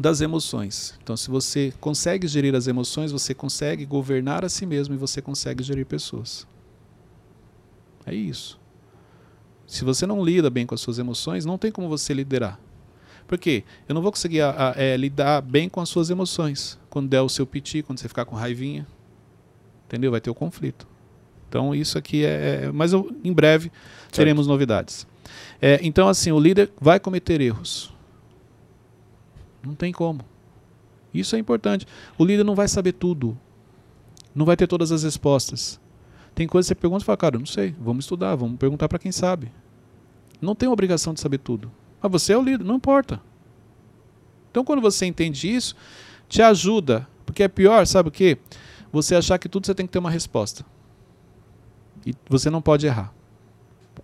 Speaker 1: das emoções. Então, se você consegue gerir as emoções, você consegue governar a si mesmo e você consegue gerir pessoas. É isso. Se você não lida bem com as suas emoções, não tem como você liderar. Por quê? Eu não vou conseguir a- a- é, lidar bem com as suas emoções. Quando der o seu piti, quando você ficar com raivinha. Entendeu? Vai ter o conflito. Então, isso aqui é. é- mas eu, em breve teremos novidades. É, então, assim, o líder vai cometer erros. Não tem como. Isso é importante. O líder não vai saber tudo. Não vai ter todas as respostas. Tem coisas que você pergunta e fala, cara, eu não sei. Vamos estudar, vamos perguntar para quem sabe. Não tem obrigação de saber tudo. Mas você é o líder, não importa. Então, quando você entende isso, te ajuda. Porque é pior, sabe o quê? Você achar que tudo você tem que ter uma resposta. E você não pode errar.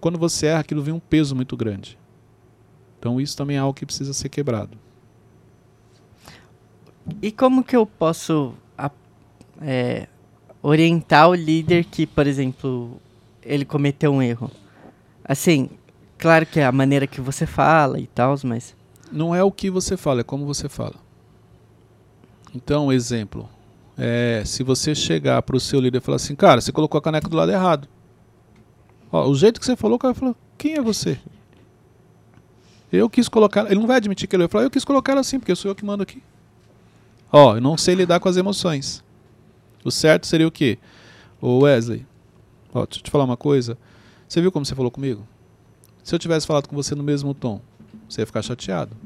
Speaker 1: Quando você erra, aquilo vem um peso muito grande. Então, isso também é algo que precisa ser quebrado.
Speaker 2: E como que eu posso é, orientar o líder que, por exemplo, ele cometeu um erro? Assim, claro que é a maneira que você fala e tal, mas.
Speaker 1: Não é o que você fala, é como você fala. Então, exemplo. É, se você chegar para o seu líder e falar assim, cara, você colocou a caneca do lado errado. Ó, o jeito que você falou, o cara falou, quem é você? Eu quis colocar. Ele não vai admitir que ele vai falar, eu quis colocar ela assim, porque sou eu que mando aqui. Ó, eu não sei lidar com as emoções. O certo seria o quê? Ô Wesley, ó, deixa eu te falar uma coisa. Você viu como você falou comigo? Se eu tivesse falado com você no mesmo tom, você ia ficar chateado.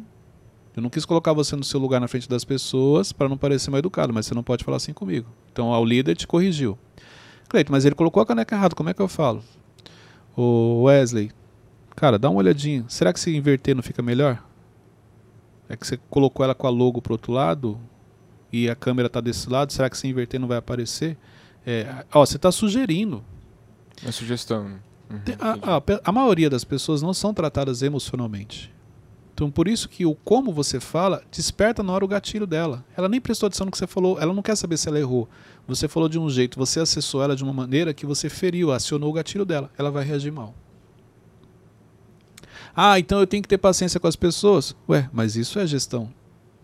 Speaker 1: Eu não quis colocar você no seu lugar na frente das pessoas para não parecer mal educado, mas você não pode falar assim comigo. Então, ao líder te corrigiu. Cleiton, mas ele colocou a caneca errada, como é que eu falo? Ô Wesley, cara, dá uma olhadinha. Será que se inverter não fica melhor? É que você colocou ela com a logo pro outro lado e a câmera tá desse lado, será que se inverter não vai aparecer? É, ó, você está sugerindo.
Speaker 3: Uma sugestão. né? Uhum,
Speaker 1: a, a a maioria das pessoas não são tratadas emocionalmente. Então, por isso que o como você fala desperta na hora o gatilho dela. Ela nem prestou atenção no que você falou, ela não quer saber se ela errou. Você falou de um jeito, você acessou ela de uma maneira que você feriu, acionou o gatilho dela. Ela vai reagir mal. Ah, então eu tenho que ter paciência com as pessoas? Ué, mas isso é gestão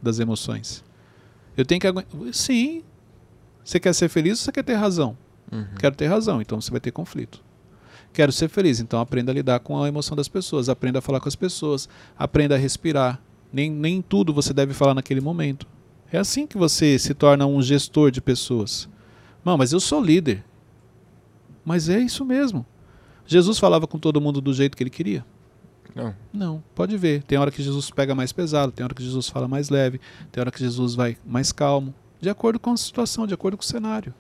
Speaker 1: das emoções. Eu tenho que aguentar. Sim. Você quer ser feliz ou você quer ter razão?
Speaker 3: Uhum.
Speaker 1: Quero ter razão, então você vai ter conflito. Quero ser feliz, então aprenda a lidar com a emoção das pessoas, aprenda a falar com as pessoas, aprenda a respirar. Nem, nem tudo você deve falar naquele momento. É assim que você se torna um gestor de pessoas. Não, mas eu sou líder. Mas é isso mesmo. Jesus falava com todo mundo do jeito que ele queria?
Speaker 3: Não.
Speaker 1: Não, pode ver. Tem hora que Jesus pega mais pesado, tem hora que Jesus fala mais leve, tem hora que Jesus vai mais calmo, de acordo com a situação, de acordo com o cenário.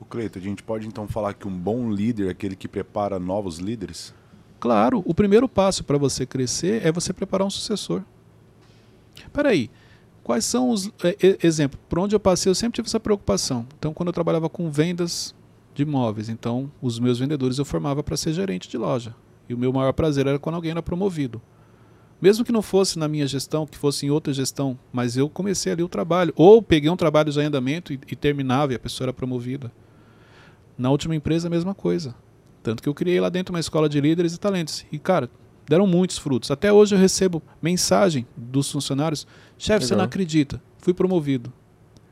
Speaker 4: O Cleiton, a gente pode então falar que um bom líder é aquele que prepara novos líderes?
Speaker 1: Claro, o primeiro passo para você crescer é você preparar um sucessor. Peraí, quais são os. É, exemplo, por onde eu passei, eu sempre tive essa preocupação. Então, quando eu trabalhava com vendas de imóveis, então os meus vendedores eu formava para ser gerente de loja. E o meu maior prazer era quando alguém era promovido. Mesmo que não fosse na minha gestão, que fosse em outra gestão, mas eu comecei ali o trabalho. Ou peguei um trabalho em andamento e, e terminava e a pessoa era promovida. Na última empresa, a mesma coisa. Tanto que eu criei lá dentro uma escola de líderes e talentos. E, cara, deram muitos frutos. Até hoje eu recebo mensagem dos funcionários: chefe, você não acredita, fui promovido.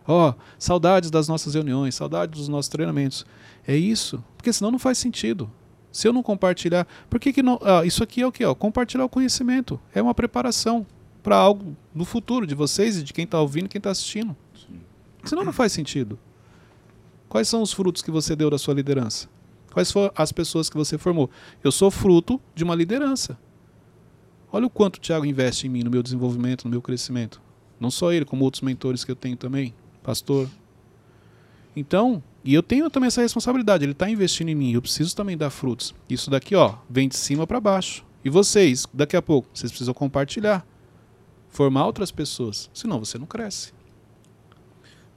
Speaker 1: Ó, saudades das nossas reuniões, saudades dos nossos treinamentos. É isso, porque senão não faz sentido. Se eu não compartilhar, por que, que não. ah, isso aqui é o que? Ó, compartilhar o conhecimento. É uma preparação para algo no futuro de vocês e de quem está ouvindo e quem está assistindo. Senão não faz sentido. Quais são os frutos que você deu da sua liderança? Quais foram as pessoas que você formou? Eu sou fruto de uma liderança. Olha o quanto o Tiago investe em mim, no meu desenvolvimento, no meu crescimento. Não só ele, como outros mentores que eu tenho também, pastor. Então, e eu tenho também essa responsabilidade, ele está investindo em mim, eu preciso também dar frutos. Isso daqui, ó, vem de cima para baixo. E vocês, daqui a pouco, vocês precisam compartilhar, formar outras pessoas, senão você não cresce.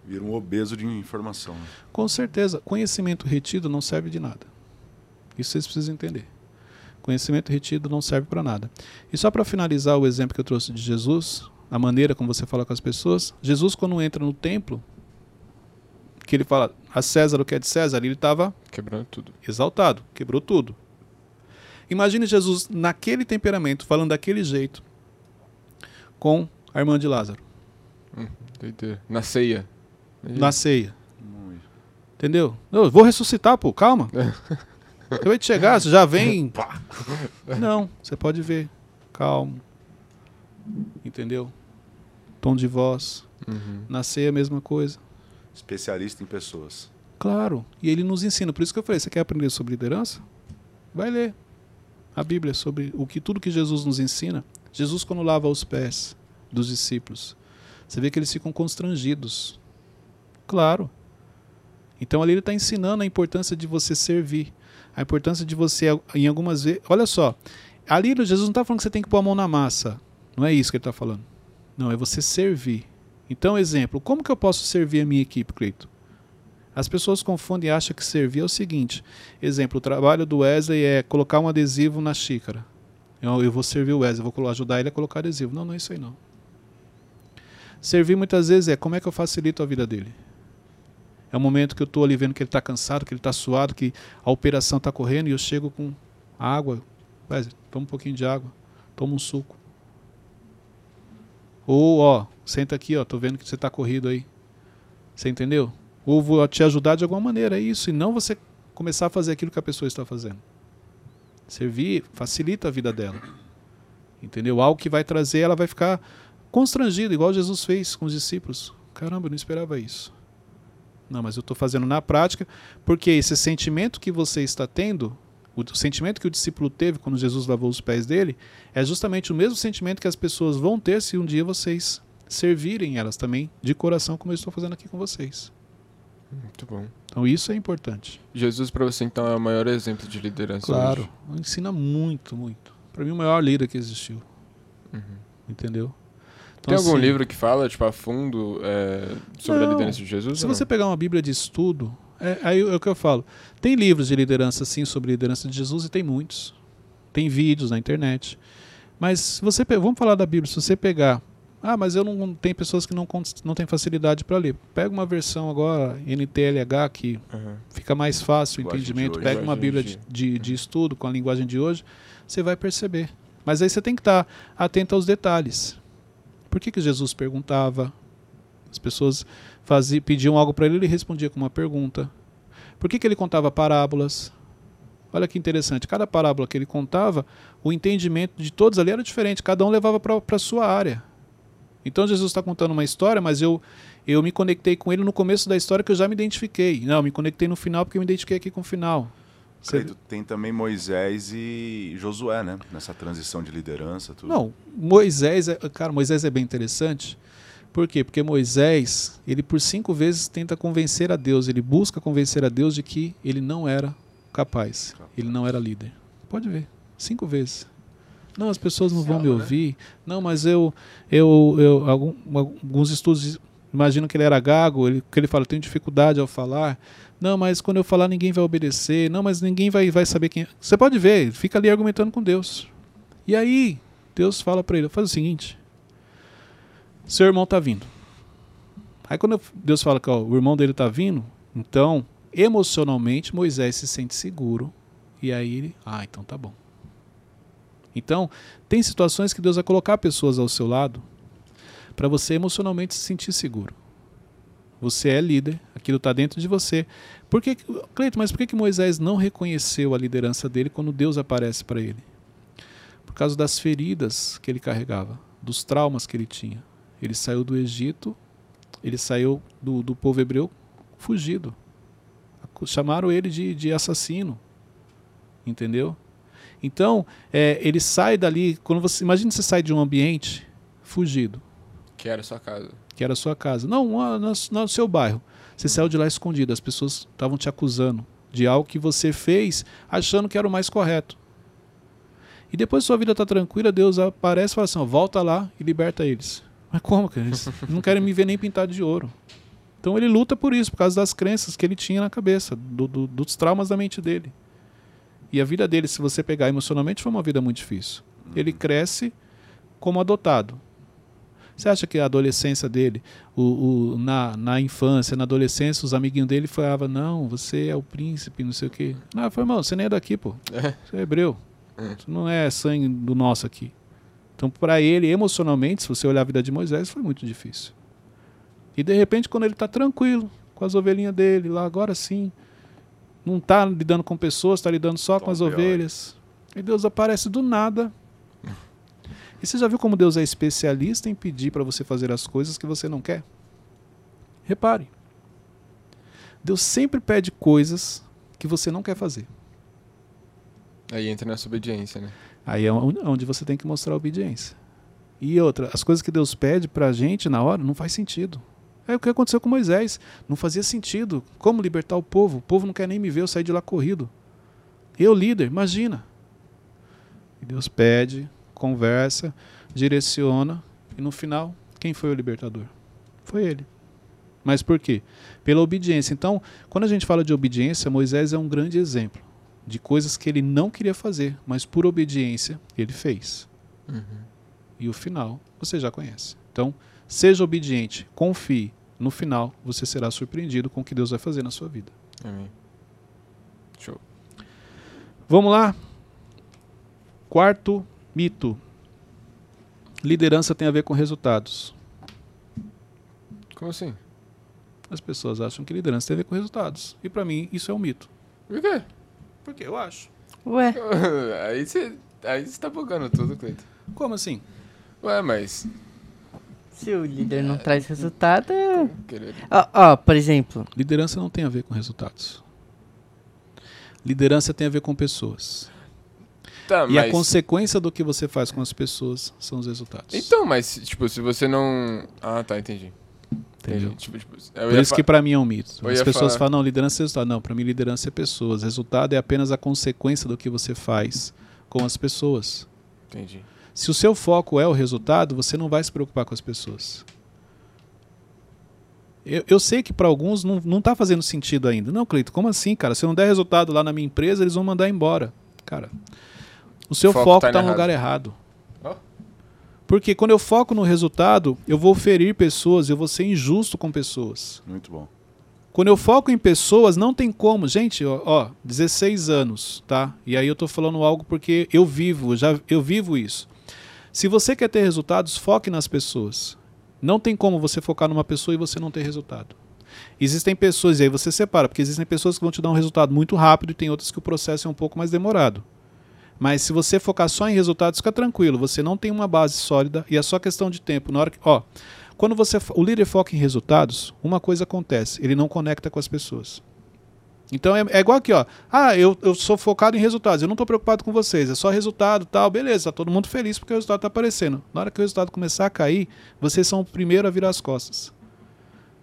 Speaker 4: Vira um obeso de informação. né?
Speaker 1: Com certeza, conhecimento retido não serve de nada. Isso vocês precisam entender. Conhecimento retido não serve para nada. E só para finalizar o exemplo que eu trouxe de Jesus, a maneira como você fala com as pessoas, Jesus quando entra no templo, que ele fala a César o que é de César, ele estava
Speaker 3: Quebrando tudo.
Speaker 1: exaltado, quebrou tudo. Imagine Jesus naquele temperamento, falando daquele jeito, com a irmã de Lázaro,
Speaker 3: Doideira. Na ceia.
Speaker 1: Na ceia.
Speaker 4: Muito.
Speaker 1: Entendeu? Eu vou ressuscitar, pô, calma. Eu vou te chegar, você já vem. [laughs] Não, você pode ver. Calmo. Entendeu? Tom de voz.
Speaker 3: Uhum.
Speaker 1: Na ceia, a mesma coisa.
Speaker 4: Especialista em pessoas.
Speaker 1: Claro. E ele nos ensina. Por isso que eu falei: você quer aprender sobre liderança? Vai ler a Bíblia sobre o que tudo que Jesus nos ensina. Jesus, quando lava os pés dos discípulos, você vê que eles ficam constrangidos. Claro. Então ali ele está ensinando a importância de você servir, a importância de você, em algumas vezes. Olha só, ali Jesus não está falando que você tem que pôr a mão na massa. Não é isso que ele está falando. Não, é você servir. Então, exemplo, como que eu posso servir a minha equipe, Cleito? As pessoas confundem e acham que servir é o seguinte. Exemplo, o trabalho do Wesley é colocar um adesivo na xícara. Eu, eu vou servir o Wesley, vou ajudar ele a colocar adesivo. Não, não é isso aí não. Servir muitas vezes é como é que eu facilito a vida dele. É o momento que eu estou ali vendo que ele está cansado, que ele está suado, que a operação está correndo e eu chego com água. Wesley, toma um pouquinho de água, toma um suco. Ou, ó, senta aqui, ó, tô vendo que você está corrido aí. Você entendeu? Ou vou te ajudar de alguma maneira, é isso. E não você começar a fazer aquilo que a pessoa está fazendo. Servir facilita a vida dela. Entendeu? Algo que vai trazer, ela vai ficar constrangida, igual Jesus fez com os discípulos. Caramba, eu não esperava isso. Não, mas eu estou fazendo na prática, porque esse sentimento que você está tendo, o sentimento que o discípulo teve quando Jesus lavou os pés dele, é justamente o mesmo sentimento que as pessoas vão ter se um dia vocês servirem elas também de coração, como eu estou fazendo aqui com vocês.
Speaker 3: Muito bom.
Speaker 1: Então isso é importante.
Speaker 3: Jesus, pra você, então, é o maior exemplo de liderança.
Speaker 1: Claro,
Speaker 3: hoje.
Speaker 1: ensina muito, muito. Para mim, o maior líder que existiu.
Speaker 3: Uhum.
Speaker 1: Entendeu?
Speaker 3: Tem
Speaker 1: Então,
Speaker 3: algum
Speaker 1: assim,
Speaker 3: livro que fala, tipo, a fundo é, sobre a
Speaker 1: Não.
Speaker 3: liderança de Jesus?
Speaker 1: Se você pegar uma Bíblia de estudo, é, aí é o que eu falo. Tem livros de liderança, sim, sobre liderança de Jesus, e tem muitos. Tem vídeos na internet. Mas se você vamos falar da Bíblia, se você pegar. Ah, mas eu não tem pessoas que não, não têm facilidade para ler. Pega uma versão agora, NTLH, que
Speaker 3: Aham.
Speaker 1: fica mais fácil o entendimento.
Speaker 4: hoje.
Speaker 1: Pega uma Bíblia de, de, de estudo com a linguagem de hoje, você vai perceber. Mas aí você tem que estar atento aos detalhes. Por que, que Jesus perguntava? As pessoas faziam, pediam algo para ele, ele respondia com uma pergunta. Por que, que ele contava parábolas? Olha que interessante. Cada parábola que ele contava, o entendimento de todos ali era diferente. Cada um levava para a sua área. Então Jesus está contando uma história, mas eu, eu me conectei com ele no começo da história que eu já me identifiquei. Não, me conectei no final porque eu me identifiquei aqui com o final.
Speaker 4: Credo, tem também Moisés e Josué, né? Nessa transição de liderança, tudo.
Speaker 1: Não, Moisés, é, cara, Moisés é bem interessante. Por quê? Porque Moisés, ele por cinco vezes tenta convencer a Deus, ele busca convencer a Deus de que ele não era capaz, ele não era líder. Pode ver, cinco vezes. Não, as pessoas não vão me
Speaker 4: né?
Speaker 1: ouvir. Não, mas eu, eu, eu algum- alguns estudos imaginam que ele era gago, ele, que ele fala, tenho dificuldade ao falar. Não, mas quando eu falar ninguém vai obedecer. Não, mas ninguém vai, vai saber quem. é. Você pode ver, ele fica ali argumentando com Deus. E aí, Deus fala para ele: faz o seguinte, seu irmão tá vindo. Aí quando eu- Deus fala que ó, o irmão dele tá vindo, então emocionalmente Moisés se sente seguro e aí ele, ah, então tá bom. Então tem situações que Deus vai colocar pessoas ao seu lado para você emocionalmente se sentir seguro. Você é líder, aquilo está dentro de você. Por que, Cleito, mas por que, que Moisés não reconheceu a liderança dele quando Deus aparece para ele? Por causa das feridas que ele carregava, dos traumas que ele tinha. Ele saiu do Egito, ele saiu do, do povo hebreu fugido. chamaram ele de, de assassino. Entendeu? Então, é, ele sai dali. Quando você, imagina você sai de um ambiente fugido,
Speaker 3: Que era a sua casa.
Speaker 1: que era a sua casa. Não, no, no seu bairro. Você saiu de lá escondido. As pessoas estavam te acusando de algo que você fez achando que era o mais correto. E depois sua vida está tranquila, Deus aparece e fala assim: ó, volta lá e liberta eles. Mas como, cara? Eles [laughs] não querem me ver nem pintado de ouro. Então ele luta por isso, por causa das crenças que ele tinha na cabeça, do- do- dos traumas da mente dele. E a vida dele, se você pegar emocionalmente, foi uma vida muito difícil. Ele cresce como adotado. Você acha que a adolescência dele, o, o- na, na infância, na adolescência, os amiguinhos dele falavam, não, você é o príncipe, não sei o quê. Não, eu falei, irmão, você nem é daqui, pô.
Speaker 3: É.
Speaker 1: Você é hebreu. Você não é sangue do nosso aqui. Então, para ele, emocionalmente, se você olhar a vida de Moisés, foi muito difícil. E de repente, quando ele está tranquilo, com as ovelhinhas dele, lá agora sim, não está lidando com pessoas, está lidando só com
Speaker 4: Tom
Speaker 1: as
Speaker 4: pior.
Speaker 1: ovelhas. E Deus aparece do nada. E você já viu como Deus é especialista em pedir para você fazer as coisas que você não quer? Repare. Deus sempre pede coisas que você não quer fazer.
Speaker 3: Aí entra nessa obediência, né?
Speaker 1: Aí é on- onde você tem que mostrar obediência. E outra, as coisas que Deus pede pra gente na hora não faz sentido. É o que aconteceu com Moisés. Não fazia sentido. Como libertar o povo? O povo não quer nem me ver, eu saí de lá corrido. Eu, líder, imagina. E Deus pede, conversa, direciona, e no final, quem foi o libertador? Foi ele. Mas por quê? Pela obediência. Então, quando a gente fala de obediência, Moisés é um grande exemplo de coisas que ele não queria fazer, mas por obediência ele fez. E o final você já conhece. Então, seja obediente, confie. No final, você será surpreendido com o que Deus vai fazer na sua vida.
Speaker 3: Amém. Show.
Speaker 1: Vamos lá? Quarto mito. Liderança tem a ver com resultados.
Speaker 3: Como assim?
Speaker 1: As pessoas acham que liderança tem a ver com resultados. E para mim, isso é um mito.
Speaker 3: Por quê?
Speaker 1: Porque eu acho.
Speaker 2: Ué, [laughs]
Speaker 3: aí você aí tá bugando tudo, Cleiton.
Speaker 1: Como assim?
Speaker 3: Ué, mas.
Speaker 2: se o líder não traz resultado. é-. Ó, ó, por exemplo,
Speaker 1: Liderança não tem a ver com resultados. Liderança tem a ver com pessoas.
Speaker 3: Tá,
Speaker 1: E a
Speaker 3: mas.
Speaker 1: consequência do que você faz com as pessoas são os resultados.
Speaker 3: Então, mas, tipo, se você não. Ah, tá, entendi.
Speaker 1: entendeu?
Speaker 3: Entendi. Tipo, tipo,
Speaker 1: Por isso
Speaker 3: fa-
Speaker 1: que pra mim é um mito. As pessoas
Speaker 3: falar-
Speaker 1: falam, não, liderança é resultado. Não, pra mim liderança é pessoas. Resultado é apenas a consequência do que você faz com as pessoas.
Speaker 3: Entendi.
Speaker 1: Se o seu foco é o resultado, você não vai se preocupar com as pessoas. Eu, eu sei que para alguns não, não tá fazendo sentido ainda. Não, Cleito, como assim, cara? Se eu não der resultado lá na minha empresa, eles vão mandar embora. Cara, o seu
Speaker 3: Foco
Speaker 1: foco
Speaker 3: tá
Speaker 1: está no
Speaker 3: errado.
Speaker 1: lugar errado. Porque quando eu foco no resultado, eu vou ferir pessoas, eu vou ser injusto com pessoas.
Speaker 4: Muito bom.
Speaker 1: Quando eu foco em pessoas, não tem como. Gente, ó, ó 16 anos, tá? E aí eu tô falando algo porque eu vivo, já eu vivo isso. Se você quer ter resultados, foque nas pessoas. Não tem como você focar numa pessoa e você não ter resultado. Existem pessoas, e aí você separa, porque existem pessoas que vão te dar um resultado muito rápido e tem outras que o processo é um pouco mais demorado. Mas se você focar só em resultados, fica tranquilo, você não tem uma base sólida e é só questão de tempo. Na hora que, ó, quando você o líder foca em resultados, uma coisa acontece, ele não conecta com as pessoas. Então é, é igual aqui, ó. Ah, eu, eu sou focado em resultados, eu não estou preocupado com vocês, é só resultado tal, beleza, tá todo mundo feliz porque o resultado está aparecendo. Na hora que o resultado começar a cair, vocês são o primeiro a virar as costas.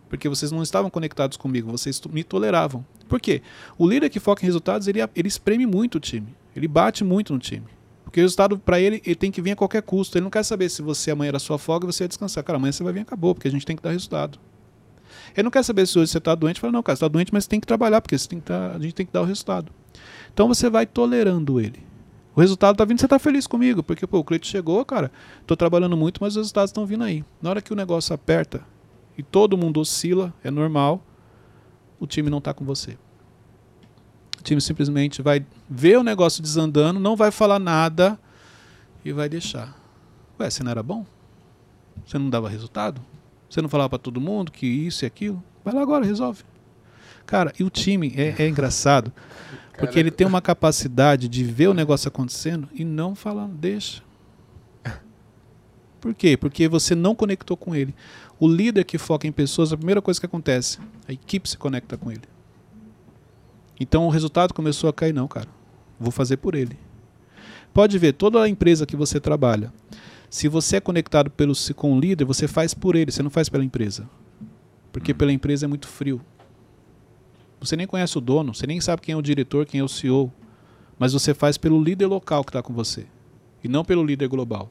Speaker 1: Porque vocês não estavam conectados comigo, vocês me toleravam. Por quê? O líder que foca em resultados, ele, ele espreme muito o time. Ele bate muito no time. Porque o resultado, para ele, ele tem que vir a qualquer custo. Ele não quer saber se você amanhã era sua folga e você ia descansar. Cara, amanhã você vai vir acabou, porque a gente tem que dar resultado. Ele não quer saber se hoje você está doente. Fala, não, cara, você está doente, mas você tem que trabalhar, porque tem que tá- a gente tem que dar o resultado. Então você vai tolerando ele. O resultado está vindo, você está feliz comigo, porque pô, o Cleito chegou, cara, estou trabalhando muito, mas os resultados estão vindo aí. Na hora que o negócio aperta e todo mundo oscila, é normal, o time não está com você. O time simplesmente vai ver o negócio desandando, não vai falar nada e vai deixar. Ué, você não era bom? Você não dava resultado? Você não falava para todo mundo que isso e aquilo? Vai lá agora, resolve. Cara, e o time é, é engraçado, [laughs] porque
Speaker 3: Cara,
Speaker 1: ele tem uma capacidade de ver o negócio acontecendo e não falar, deixa. Por quê? Porque você não conectou com ele. O líder que foca em pessoas, a primeira coisa que acontece, a equipe se conecta com ele. Então o resultado começou a cair, não, cara. Vou fazer por ele. Pode ver, toda a empresa que você trabalha, se você é conectado pelo, com o líder, você faz por ele, você não faz pela empresa. Porque pela empresa é muito frio. Você nem conhece o dono, você nem sabe quem é o diretor, quem é o CEO. Mas você faz pelo líder local que está com você. E não pelo líder global.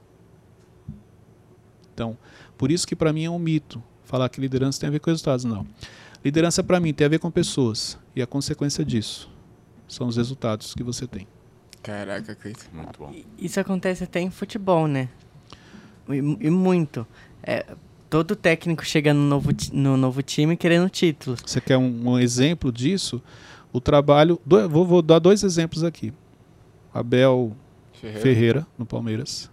Speaker 1: Então, por isso que para mim é um mito falar que liderança tem a ver com resultados. Não. Liderança para mim tem a ver com pessoas. E a consequência disso são os resultados que você tem.
Speaker 3: Caraca, Cleiton.
Speaker 4: Muito bom.
Speaker 2: Isso acontece até em futebol, né? E, e muito. É, todo técnico chega no novo, no novo time querendo título.
Speaker 1: Você quer um, um exemplo disso? O trabalho. do- vou, vou dar dois exemplos aqui. Abel
Speaker 3: Ferreira.
Speaker 1: Ferreira, no Palmeiras.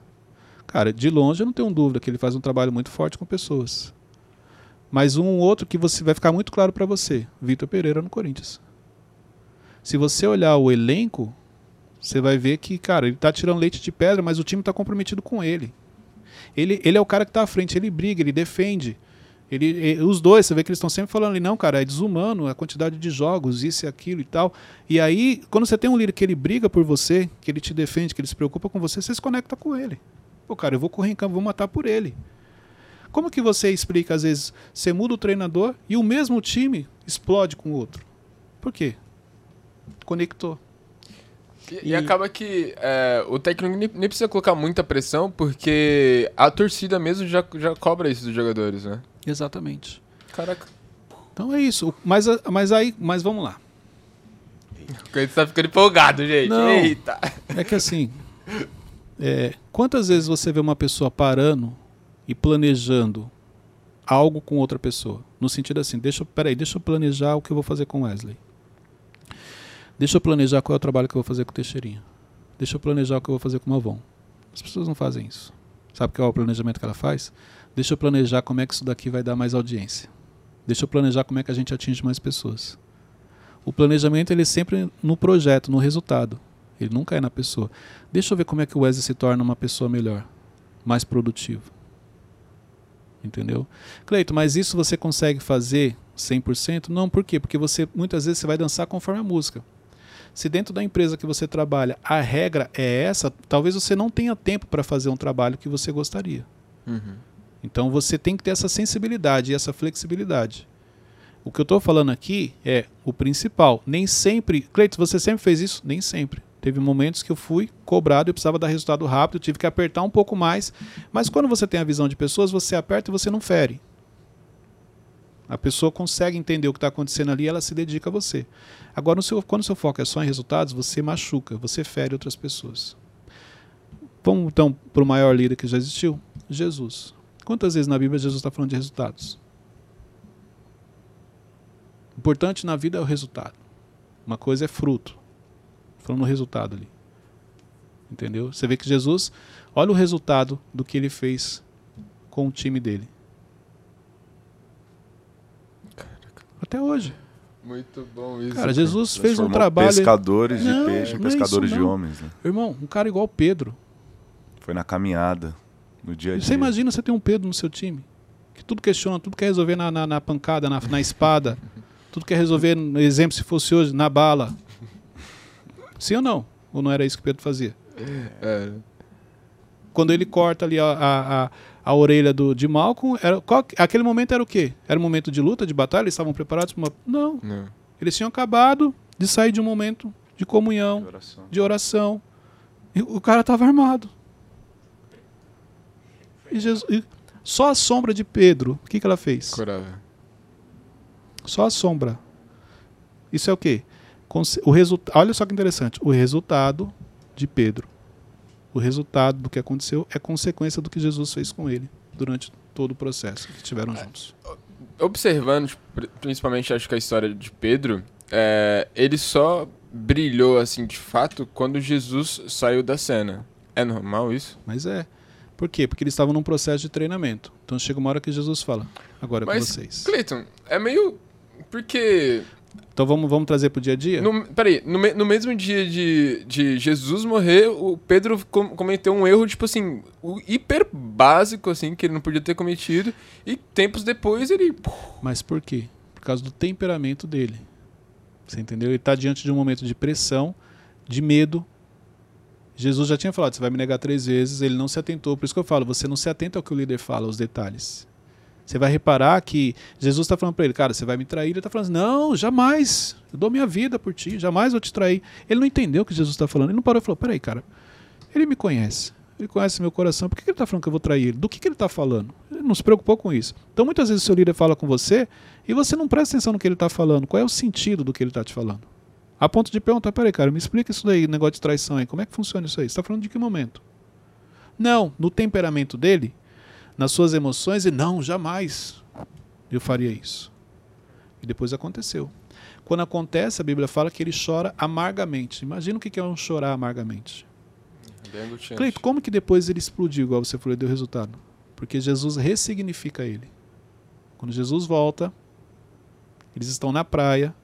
Speaker 1: Cara, de longe eu não tenho dúvida que ele faz um trabalho muito forte com pessoas. Mas um outro que você vai ficar muito claro para você, Vitor Pereira no Corinthians. Se você olhar o elenco, você vai ver que, cara, ele tá tirando leite de pedra, mas o time tá comprometido com ele. Ele, ele é o cara que tá à frente, ele briga, ele defende. Ele, e- os dois, você vê que eles estão sempre falando ali, não, cara, é desumano a quantidade de jogos, isso e aquilo e tal. E aí, quando você tem um líder que ele briga por você, que ele te defende, que ele se preocupa com você, você se conecta com ele. Pô, cara, eu vou correr em campo, vou matar por ele. Como que você explica, às vezes, você muda o treinador e o mesmo time explode com o outro? Por quê? Conectou.
Speaker 3: E, e acaba que é, o técnico nem, precisa colocar muita pressão, porque a torcida mesmo já, já cobra isso dos jogadores, né?
Speaker 1: Exatamente.
Speaker 3: Caraca.
Speaker 1: Então é isso. Mas, mas aí, mas vamos lá.
Speaker 3: O Cleiton tá ficando empolgado, gente.
Speaker 1: Não.
Speaker 3: Eita.
Speaker 1: É que assim, é, quantas vezes você vê uma pessoa parando e planejando algo com outra pessoa? No sentido assim, deixa, peraí, deixa eu planejar o que eu vou fazer com Wesley. Deixa eu planejar qual é o trabalho que eu vou fazer com o Teixeirinha. Deixa eu planejar o que eu vou fazer com o Mavon. As pessoas não fazem isso. Sabe qual é o planejamento que ela faz? Deixa eu planejar como é que isso daqui vai dar mais audiência. Deixa eu planejar como é que a gente atinge mais pessoas. O planejamento ele é sempre no projeto, no resultado. Ele nunca é na pessoa. Deixa eu ver como é que o Wesley se torna uma pessoa melhor, mais produtiva. Entendeu? Cleito, mas isso você consegue fazer 100%? Não, por quê? Porque você muitas vezes você vai dançar conforme a música. Se dentro da empresa que você trabalha a regra é essa, talvez você não tenha tempo para fazer um trabalho que você gostaria.
Speaker 3: Uhum.
Speaker 1: Então você tem que ter essa sensibilidade e essa flexibilidade. O que eu estou falando aqui é o principal. Nem sempre. Cleiton, você sempre fez isso? Nem sempre. Teve momentos que eu fui cobrado, eu precisava dar resultado rápido, eu tive que apertar um pouco mais. Mas quando você tem a visão de pessoas, você aperta e você não fere. A pessoa consegue entender o que está acontecendo ali ela se dedica a você. Agora, seu- quando o seu foco é só em resultados, você machuca, você fere outras pessoas. Vamos então para o maior líder que já existiu? Jesus. Quantas vezes na Bíblia Jesus está falando de resultados? Importante na vida é o resultado. Uma coisa é fruto. Falando no resultado ali. Entendeu? Você vê que Jesus, olha o resultado do que ele fez com o time dele. Até hoje.
Speaker 3: Muito bom isso.
Speaker 1: Cara, Jesus fez um trabalho.
Speaker 4: pescadores de
Speaker 1: Não,
Speaker 4: peixe em
Speaker 1: não é
Speaker 4: pescadores
Speaker 1: isso,
Speaker 4: de homens, né?
Speaker 1: Irmão, um cara igual Pedro.
Speaker 4: Foi na caminhada, no dia a dia.
Speaker 1: Você imagina você ter um Pedro no seu time? Que tudo questiona, tudo quer resolver na, na, na pancada, na, na espada. tudo quer resolver, no exemplo, se fosse hoje, na bala. Sim ou não? Ou não era isso que Pedro fazia?
Speaker 3: É.
Speaker 1: Quando ele corta ali a, a, a, a orelha do, de Malcolm, era, qual, aquele momento era o quê? Era um momento de luta, de batalha? Eles estavam preparados para uma. Não.
Speaker 3: Não.
Speaker 1: Eles tinham acabado de sair de um momento de comunhão,
Speaker 4: De oração.
Speaker 1: de oração. E o cara estava armado. E Jesus, e só a sombra de Pedro, o que, que ela fez?
Speaker 3: Curava.
Speaker 1: Só a sombra. Isso é o quê? O resulta Olha só que interessante. O resultado de Pedro. O resultado do que aconteceu é consequência do que Jesus fez com ele durante todo o processo que estiveram juntos.
Speaker 3: Observando, pri- principalmente acho que a história de Pedro, é, ele só brilhou assim de fato quando Jesus saiu da cena. É normal isso?
Speaker 1: Mas é. Por quê? Porque eles estavam num processo de treinamento. Então chega uma hora que Jesus fala: agora é com
Speaker 3: Mas,
Speaker 1: vocês.
Speaker 3: Cleiton, é meio. Porque.
Speaker 1: Então vamos, vamos trazer pro dia a dia?
Speaker 3: No, peraí, no, me- no mesmo dia de, de Jesus morrer, o Pedro com- cometeu um erro, tipo assim, o hiper básico, assim, que ele não podia ter cometido. E tempos depois ele.
Speaker 1: Mas por quê? Por causa do temperamento dele. Você entendeu? Ele está diante de um momento de pressão, de medo. Jesus já tinha falado, você vai me negar três vezes, ele não se atentou. Por isso que eu falo, você não se atenta ao que o líder fala, aos detalhes. Você vai reparar que Jesus está falando para ele, cara, você vai me trair. Ele está falando, assim, não, jamais. Eu dou minha vida por ti, jamais vou te trair. Ele não entendeu o que Jesus está falando. Ele não parou e falou, peraí, cara, ele me conhece. Ele conhece meu coração. Por que ele está falando que eu vou trair ele? Do que, que ele está falando? Ele não se preocupou com isso. Então, muitas vezes, o seu líder fala com você e você não presta atenção no que ele está falando. Qual é o sentido do que ele está te falando? A ponto de perguntar, peraí, cara, me explica isso daí, negócio de traição aí. Como é que funciona isso aí? Você está falando de que momento? Não, no temperamento dele, nas suas emoções, e não, jamais eu faria isso. E depois aconteceu. Quando acontece, a Bíblia fala que ele chora amargamente. Imagina o que é um chorar amargamente.
Speaker 3: Angustiante.
Speaker 1: Cleito, como que depois ele explodiu, igual você falou, e deu resultado? Porque Jesus ressignifica ele. Quando Jesus volta, eles estão na praia.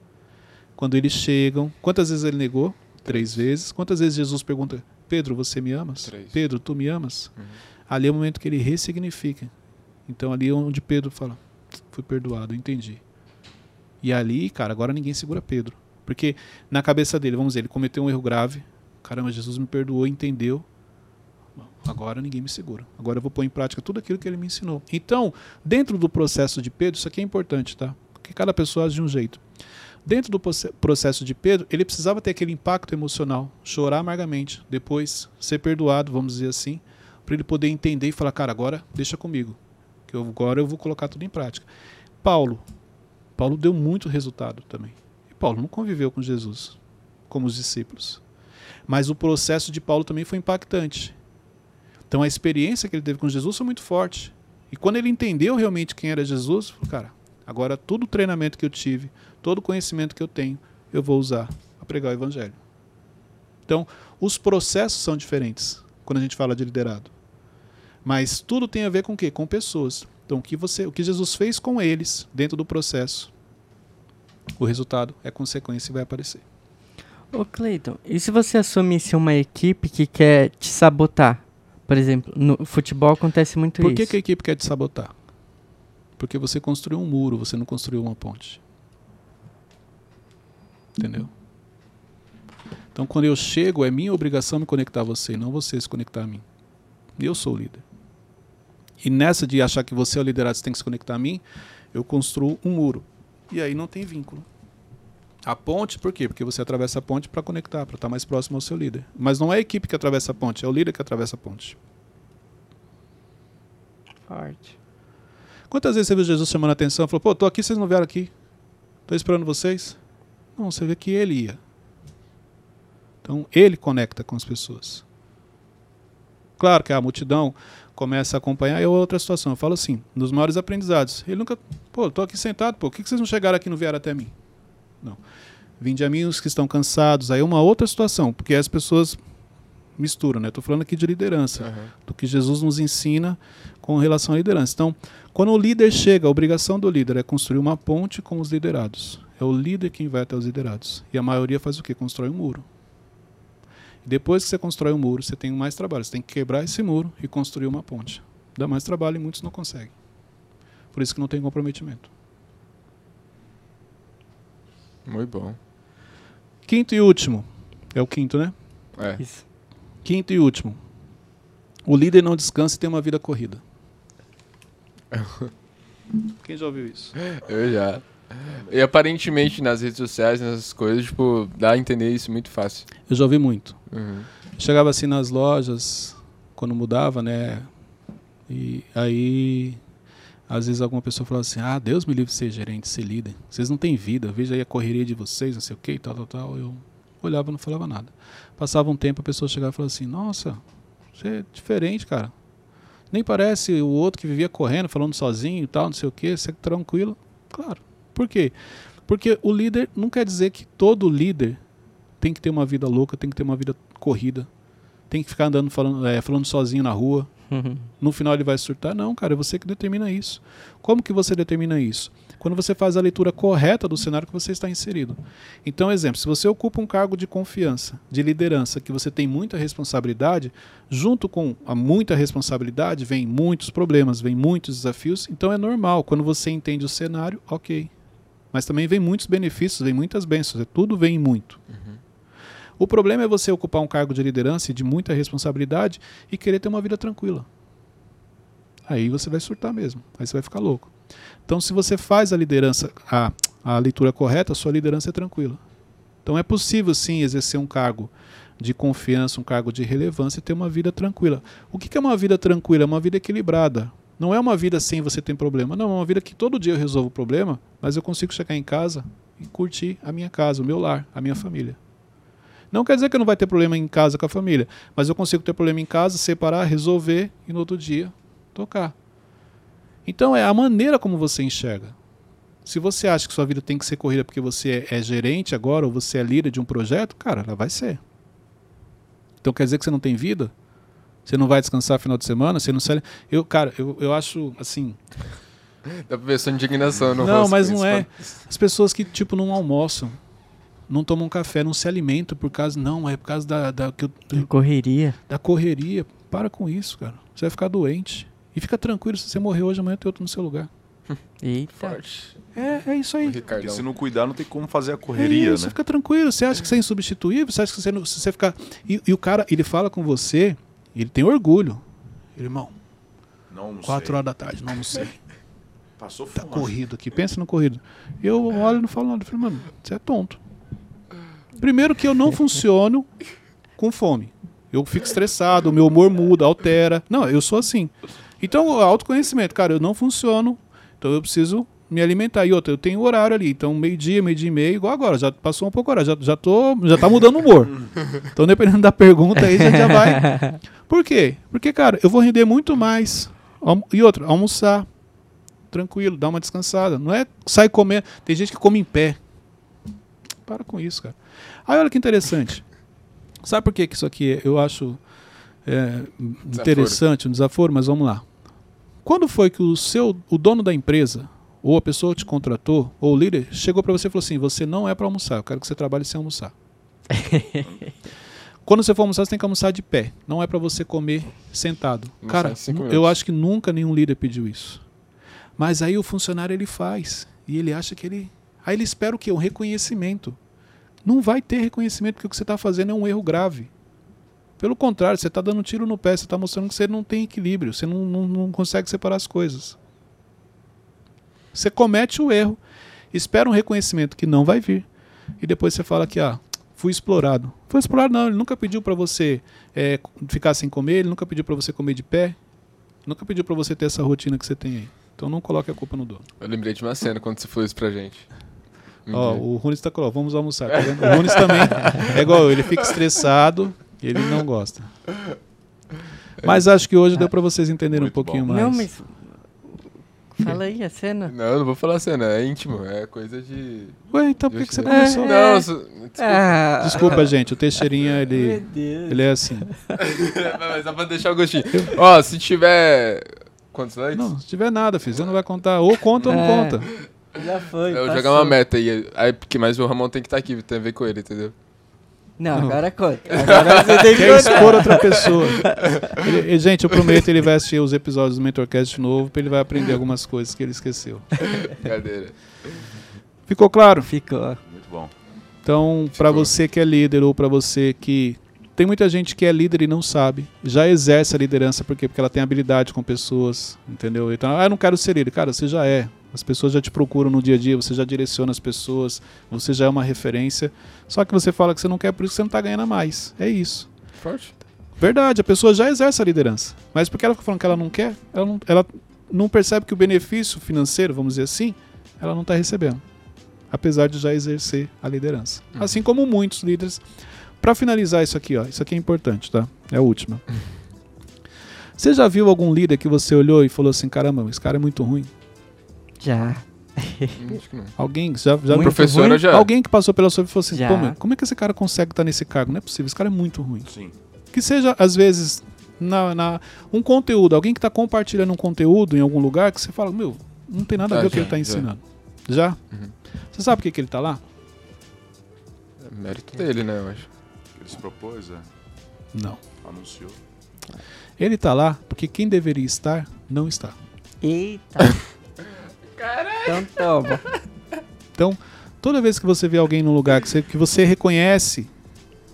Speaker 1: Quando eles chegam, quantas vezes ele negou? Três vezes. Quantas vezes Jesus pergunta: Pedro, você me amas?
Speaker 3: Três.
Speaker 1: Pedro, tu me amas?
Speaker 3: Uhum.
Speaker 1: Ali é o momento que ele ressignifica. Então ali é onde Pedro fala: fui perdoado, entendi. E ali, cara, agora ninguém segura Pedro. Porque na cabeça dele, vamos dizer, ele cometeu um erro grave. Caramba, Jesus me perdoou, entendeu. Agora ninguém me segura. Agora eu vou pôr em prática tudo aquilo que ele me ensinou. Então, dentro do processo de Pedro, isso aqui é importante, tá? Porque cada pessoa age de um jeito. Dentro do proce- processo de Pedro, ele precisava ter aquele impacto emocional, chorar amargamente, depois ser perdoado, vamos dizer assim, para ele poder entender e falar, cara, agora deixa comigo, que eu, agora eu vou colocar tudo em prática. Paulo, Paulo deu muito resultado também. E Paulo não conviveu com Jesus, como os discípulos. Mas o processo de Paulo também foi impactante. Então a experiência que ele teve com Jesus foi muito forte. E quando ele entendeu realmente quem era Jesus, falou, cara, agora todo o treinamento que eu tive, todo o conhecimento que eu tenho, eu vou usar para pregar o evangelho. Então, os processos são diferentes quando a gente fala de liderado. Mas tudo tem a ver com o quê? Com pessoas. Então, o que você, o que Jesus fez com eles dentro do processo, o resultado é consequência e vai aparecer.
Speaker 2: Ô Cleiton, e se você assumisse uma equipe que quer te sabotar? Por exemplo, no futebol acontece muito
Speaker 1: Por que,
Speaker 2: isso.
Speaker 1: que a equipe quer te sabotar? Porque você construiu um muro, você não construiu uma ponte. Entendeu? Então, quando eu chego, é minha obrigação me conectar a você, não você se conectar a mim. Eu sou o líder. E nessa de achar que você é o liderado, você tem que se conectar a mim, eu construo um muro. E aí não tem vínculo. A ponte, por quê? Porque você atravessa a ponte para conectar, para estar mais próximo ao seu líder. Mas não é a equipe que atravessa a ponte, é o líder que atravessa a ponte.
Speaker 2: Forte.
Speaker 1: Quantas vezes você viu Jesus chamando a atenção? Falou, pô, tô aqui, vocês não vieram aqui. Tô esperando vocês. Não, você vê que ele ia. Então, ele conecta com as pessoas. Claro que a multidão começa a acompanhar, é outra situação. Eu falo assim, nos maiores aprendizados. Ele nunca, pô, tô aqui sentado, pô, por que que vocês não chegaram aqui e não vieram até mim? Não. Vinde a mim os que estão cansados. Aí é uma outra situação, porque as pessoas misturam, né? Estou falando aqui de liderança
Speaker 3: Aham.
Speaker 1: do que Jesus nos ensina com relação à liderança. Então, quando o líder chega, a obrigação do líder é construir uma ponte com os liderados. É o líder quem vai até os liderados. E a maioria faz o quê? Constrói um muro. Depois que você constrói um muro, você tem mais trabalho. Você tem que quebrar esse muro e construir uma ponte. Dá mais trabalho e muitos não conseguem. Por isso que não tem comprometimento.
Speaker 3: Muito bom.
Speaker 1: Quinto e último. É o quinto, né?
Speaker 3: É.
Speaker 2: Isso.
Speaker 1: Quinto e último. O líder não descansa e tem uma vida corrida. [laughs] Quem já ouviu isso?
Speaker 3: Eu já. E aparentemente nas redes sociais, nessas coisas, tipo, dá a entender isso muito fácil.
Speaker 1: Eu já ouvi muito.
Speaker 3: Uhum.
Speaker 1: Chegava assim nas lojas, quando mudava, né? E aí, às vezes alguma pessoa falava assim: Ah, Deus me livre de ser gerente, de ser líder. Vocês não têm vida, veja aí a correria de vocês, não sei o que, tal, tal, tal. Eu olhava e não falava nada. Passava um tempo, a pessoa chegava e falava assim: Nossa, você é diferente, cara. Nem parece o outro que vivia correndo, falando sozinho e tal, não sei o que, você é tranquilo. Claro. Por quê? Porque o líder não quer dizer que todo líder tem que ter uma vida louca, tem que ter uma vida corrida, tem que ficar andando falando, é, falando sozinho na rua. No final ele vai surtar? Não, cara, é você que determina isso. Como que você determina isso? Quando você faz a leitura correta do cenário que você está inserido. Então, exemplo, se você ocupa um cargo de confiança, de liderança, que você tem muita responsabilidade, junto com a muita responsabilidade vem muitos problemas, vem muitos desafios. Então é normal. Quando você entende o cenário, ok. Mas também vem muitos benefícios, vem muitas bênçãos. é Tudo vem muito. O problema é você ocupar um cargo de liderança e de muita responsabilidade e querer ter uma vida tranquila. Aí você vai surtar mesmo. Aí você vai ficar louco. Então, se você faz a liderança, a, a leitura correta, a sua liderança é tranquila. Então, é possível sim exercer um cargo de confiança, um cargo de relevância e ter uma vida tranquila. O que é uma vida tranquila? É uma vida equilibrada. Não é uma vida sem você ter problema. Não, é uma vida que todo dia eu resolvo o problema, mas eu consigo chegar em casa e curtir a minha casa, o meu lar, a minha família. Não quer dizer que eu não vai ter problema em casa com a família, mas eu consigo ter problema em casa, separar, resolver e no outro dia tocar. Então é a maneira como você enxerga. Se você acha que sua vida tem que ser corrida porque você é, gerente agora ou você é líder de um projeto, cara, ela vai ser. Então quer dizer que você não tem vida? Você não vai descansar final de semana? Você não sai. Eu, cara, eu, eu acho assim.
Speaker 3: Dá pra ver sua indignação no
Speaker 1: Não,
Speaker 3: rosto
Speaker 1: mas não é. As pessoas que, tipo, não almoçam, não tomam café, não se alimentam por causa. Não, é por causa da, da, que eu-
Speaker 2: Correria.
Speaker 1: da correria. Para com isso, cara. Você vai ficar doente. E fica tranquilo, se você morrer hoje, amanhã tem outro no seu lugar. [laughs]
Speaker 2: Eita.
Speaker 3: Forte.
Speaker 1: É, é isso aí.
Speaker 4: Porque se não cuidar, não tem como fazer a
Speaker 1: É
Speaker 4: correria,
Speaker 1: isso,
Speaker 4: né?
Speaker 1: fica tranquilo. Você acha que você é insubstituível? Você acha que você, não, se você ficar. E, e o cara, ele fala com você, ele tem orgulho. Irmão,
Speaker 4: Não, não
Speaker 1: 4
Speaker 4: sei.
Speaker 1: horas da tarde, não almocei. [laughs]
Speaker 4: Passou
Speaker 1: Tá
Speaker 4: fome.
Speaker 1: corrido aqui, pensa no corrido. Eu olho e não falo nada. Eu falei, mano, você é tonto. Primeiro que eu não funciono com fome. Eu fico estressado, o meu humor muda, altera. Não, eu sou assim. Então, autoconhecimento, cara, eu não funciono, então eu preciso me alimentar. E outra, eu tenho horário ali, então meio-dia, meio-dia e meio, igual agora, já passou um pouco horário, já, já, tô, já tá mudando o humor. [laughs] Então, dependendo da pergunta aí, já, já vai. [laughs] Por quê? Porque, cara, eu vou render muito mais. E outra, almoçar, tranquilo, dá uma descansada. Não é sair comendo. Tem gente que come em pé. Para com isso, cara. Aí olha que interessante. Sabe por que, que isso aqui eu acho é, interessante, um desaforo? Mas vamos lá. Quando foi que o seu, o dono da empresa, ou a pessoa te contratou, ou o líder, chegou para você e falou assim: você não é para almoçar, eu quero que você trabalhe sem almoçar. [laughs] Quando você for almoçar, você tem que almoçar de pé. Não é para você comer sentado.
Speaker 3: Almoçar
Speaker 1: Cara, eu acho que nunca nenhum líder pediu isso. Mas aí o funcionário ele faz. E ele acha que ele. Aí ele espera o quê? Um reconhecimento. Não vai ter reconhecimento porque o que você está fazendo é um erro grave. Pelo contrário, você está dando um tiro no pé, você está mostrando que você não tem equilíbrio, você não, não, não consegue separar as coisas. Você comete o erro, espera um reconhecimento que não vai vir, e depois você fala que, ah, fui explorado. Foi explorado, não, ele nunca pediu para você é, ficar sem comer, ele nunca pediu para você comer de pé, nunca pediu para você ter essa rotina que você tem aí. Então não coloque a culpa no dono.
Speaker 3: Eu lembrei de uma cena quando você falou isso pra gente. Um
Speaker 1: Ó, o Runes tá falando, vamos almoçar. Tá vendo? O Runes também é igual eu, ele fica estressado e ele não gosta. Mas acho que hoje deu pra vocês entenderem um
Speaker 4: Muito
Speaker 1: pouquinho
Speaker 4: bom.
Speaker 1: mais.
Speaker 2: Não, mas. Fala aí a cena.
Speaker 3: Não, eu não vou falar cena, é íntimo, é coisa de.
Speaker 1: Ué, então por que, que você
Speaker 3: É.
Speaker 1: começou?
Speaker 3: Não, eu sou- desculpa.
Speaker 2: Ah,
Speaker 1: Desculpa, gente, o Teixeirinha,
Speaker 2: Meu
Speaker 1: ele,
Speaker 2: Deus.
Speaker 1: ele é assim. [laughs]
Speaker 3: Mas dá pra deixar o gostinho. Ó, se tiver. Quantos likes?
Speaker 1: Não, se tiver nada, filho, você não vai contar. Ou conta ou não
Speaker 2: É.
Speaker 1: conta.
Speaker 2: Já foi.
Speaker 3: Eu vou
Speaker 2: passou.
Speaker 3: jogar uma meta aí. aí porque, mas o Ramon tem que estar aqui, tem a ver com ele, entendeu?
Speaker 2: Não, agora conta. [laughs] Agora você tem que
Speaker 1: Quer expor outra pessoa. Ele- gente, eu prometo ele vai assistir os episódios do Mentorcast de novo, pra ele vai aprender algumas coisas que ele esqueceu.
Speaker 3: Brincadeira.
Speaker 1: Ficou claro?
Speaker 2: Ficou.
Speaker 4: Muito bom.
Speaker 1: Então, para você que é líder ou para você que tem muita gente que é líder e não sabe, já exerce a liderança por quê? Porque ela tem habilidade com pessoas, entendeu? Então, ah, eu não quero ser líder. Cara, você já é. As pessoas já te procuram no dia a dia, você já direciona as pessoas, você já é uma referência. Só que você fala que você não quer por isso que você não tá ganhando a mais. É isso.
Speaker 3: Forte.
Speaker 1: Verdade, a pessoa já exerce a liderança. Mas porque ela fica falando que ela não quer, ela não, ela não percebe que o benefício financeiro, vamos dizer assim, ela não está recebendo. Apesar de já exercer a liderança.
Speaker 3: Uhum.
Speaker 1: Assim como muitos líderes. Para finalizar isso aqui, ó, isso aqui é importante, tá? É a última. Você já viu algum líder que você olhou e falou assim: caramba, esse cara é muito ruim?
Speaker 2: Já.
Speaker 3: Hum, Acho que não.
Speaker 1: Alguém já, já
Speaker 2: Muito
Speaker 3: Professora
Speaker 2: ruim?
Speaker 3: já.
Speaker 1: Alguém que passou pela sua vida e falou assim:
Speaker 2: Já.
Speaker 1: pô, meu, como é que esse cara consegue estar nesse cargo? Não é possível, esse cara é muito ruim.
Speaker 4: Sim.
Speaker 1: que seja, às vezes, na, na- um conteúdo, alguém que está compartilhando um conteúdo em algum lugar que você fala, meu, não tem nada a
Speaker 3: Ah,
Speaker 1: ver com o que ele está
Speaker 3: já.
Speaker 1: ensinando. Já?
Speaker 3: Uhum.
Speaker 1: Você sabe por que, que ele está lá?
Speaker 3: É mérito dele, né, eu acho.
Speaker 4: Ele se propôs, é,
Speaker 1: Não.
Speaker 4: anunciou.
Speaker 1: Ele está lá porque quem deveria estar, não está.
Speaker 2: Eita. [laughs] Então toma.
Speaker 1: Então, toda vez que você vê alguém num lugar que você, que você reconhece,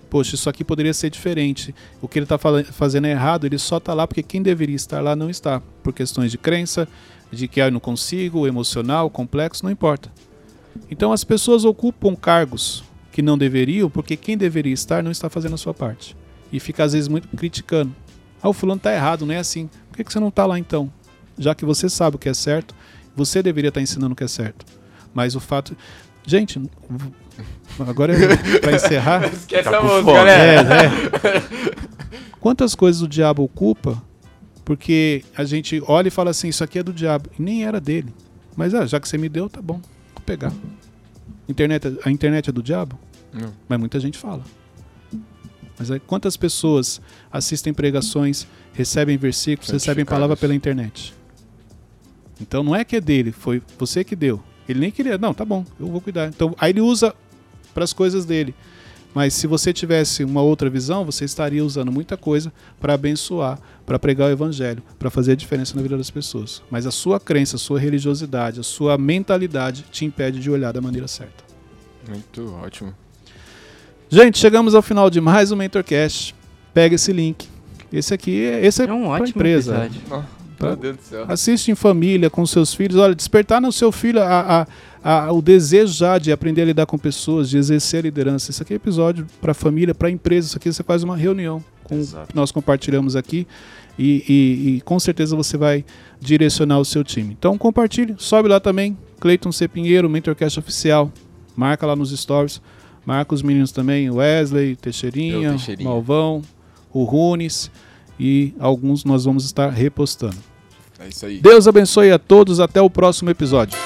Speaker 1: poxa, isso aqui poderia ser diferente. O que ele está fazendo é errado, ele só está lá porque quem deveria estar lá não está. Por questões de crença, de que ah, eu não consigo, emocional, complexo, não importa. Então as pessoas ocupam cargos que não deveriam porque quem deveria estar não está fazendo a sua parte. E fica às vezes muito criticando. Ah, o fulano está errado, não é assim. Por que, que você não está lá então? Já que você sabe o que é certo, você deveria estar tá ensinando o que é certo. Mas o fato. Gente, agora é para encerrar. [laughs]
Speaker 3: Esquece
Speaker 4: Tá
Speaker 3: a
Speaker 4: com
Speaker 3: música,
Speaker 4: fome.
Speaker 3: galera.
Speaker 1: É, é. [laughs] Quantas coisas o diabo ocupa porque a gente olha e fala assim, isso aqui é do diabo. E nem era dele. Mas ah, já que você me deu, tá bom, vou pegar. Internet, a internet é do diabo?
Speaker 3: Não.
Speaker 1: Mas muita gente fala. Mas aí, quantas pessoas assistem pregações, recebem versículos, recebem palavra pela internet? Então não é que é dele, foi você que deu. Ele nem queria, não, tá bom, eu vou cuidar. Então aí ele usa para as coisas dele. Mas se você tivesse uma outra visão, você estaria usando muita coisa para abençoar, para pregar o evangelho, para fazer a diferença na vida das pessoas. Mas a sua crença, a sua religiosidade, a sua mentalidade te impede de olhar da maneira certa.
Speaker 3: Muito ótimo.
Speaker 1: Gente, chegamos ao final de mais um Mentorcast. Pega esse link. Esse aqui é, esse é,
Speaker 2: É um
Speaker 1: pra
Speaker 2: ótimo
Speaker 1: empresa.
Speaker 2: episódio.
Speaker 1: Tá.
Speaker 3: Meu Deus do céu.
Speaker 1: Assiste em família, com seus filhos. Olha, despertar no seu filho a, a- a- o desejo já de aprender a lidar com pessoas, de exercer a liderança. Isso aqui é episódio para família, para empresa. Isso aqui você faz uma reunião com
Speaker 4: Exato.
Speaker 1: que nós compartilhamos aqui e, e- e com certeza você vai direcionar o seu time. Então compartilhe, sobe lá também. Cleiton C. Pinheiro, Mentorcast Oficial. Marca lá nos stories. Marca os meninos também, Wesley, Teixeirinha,
Speaker 3: Teixeirinha.
Speaker 1: Malvão, o Runes e alguns nós vamos estar repostando.
Speaker 3: É isso aí.
Speaker 1: Deus abençoe a todos. Até o próximo episódio.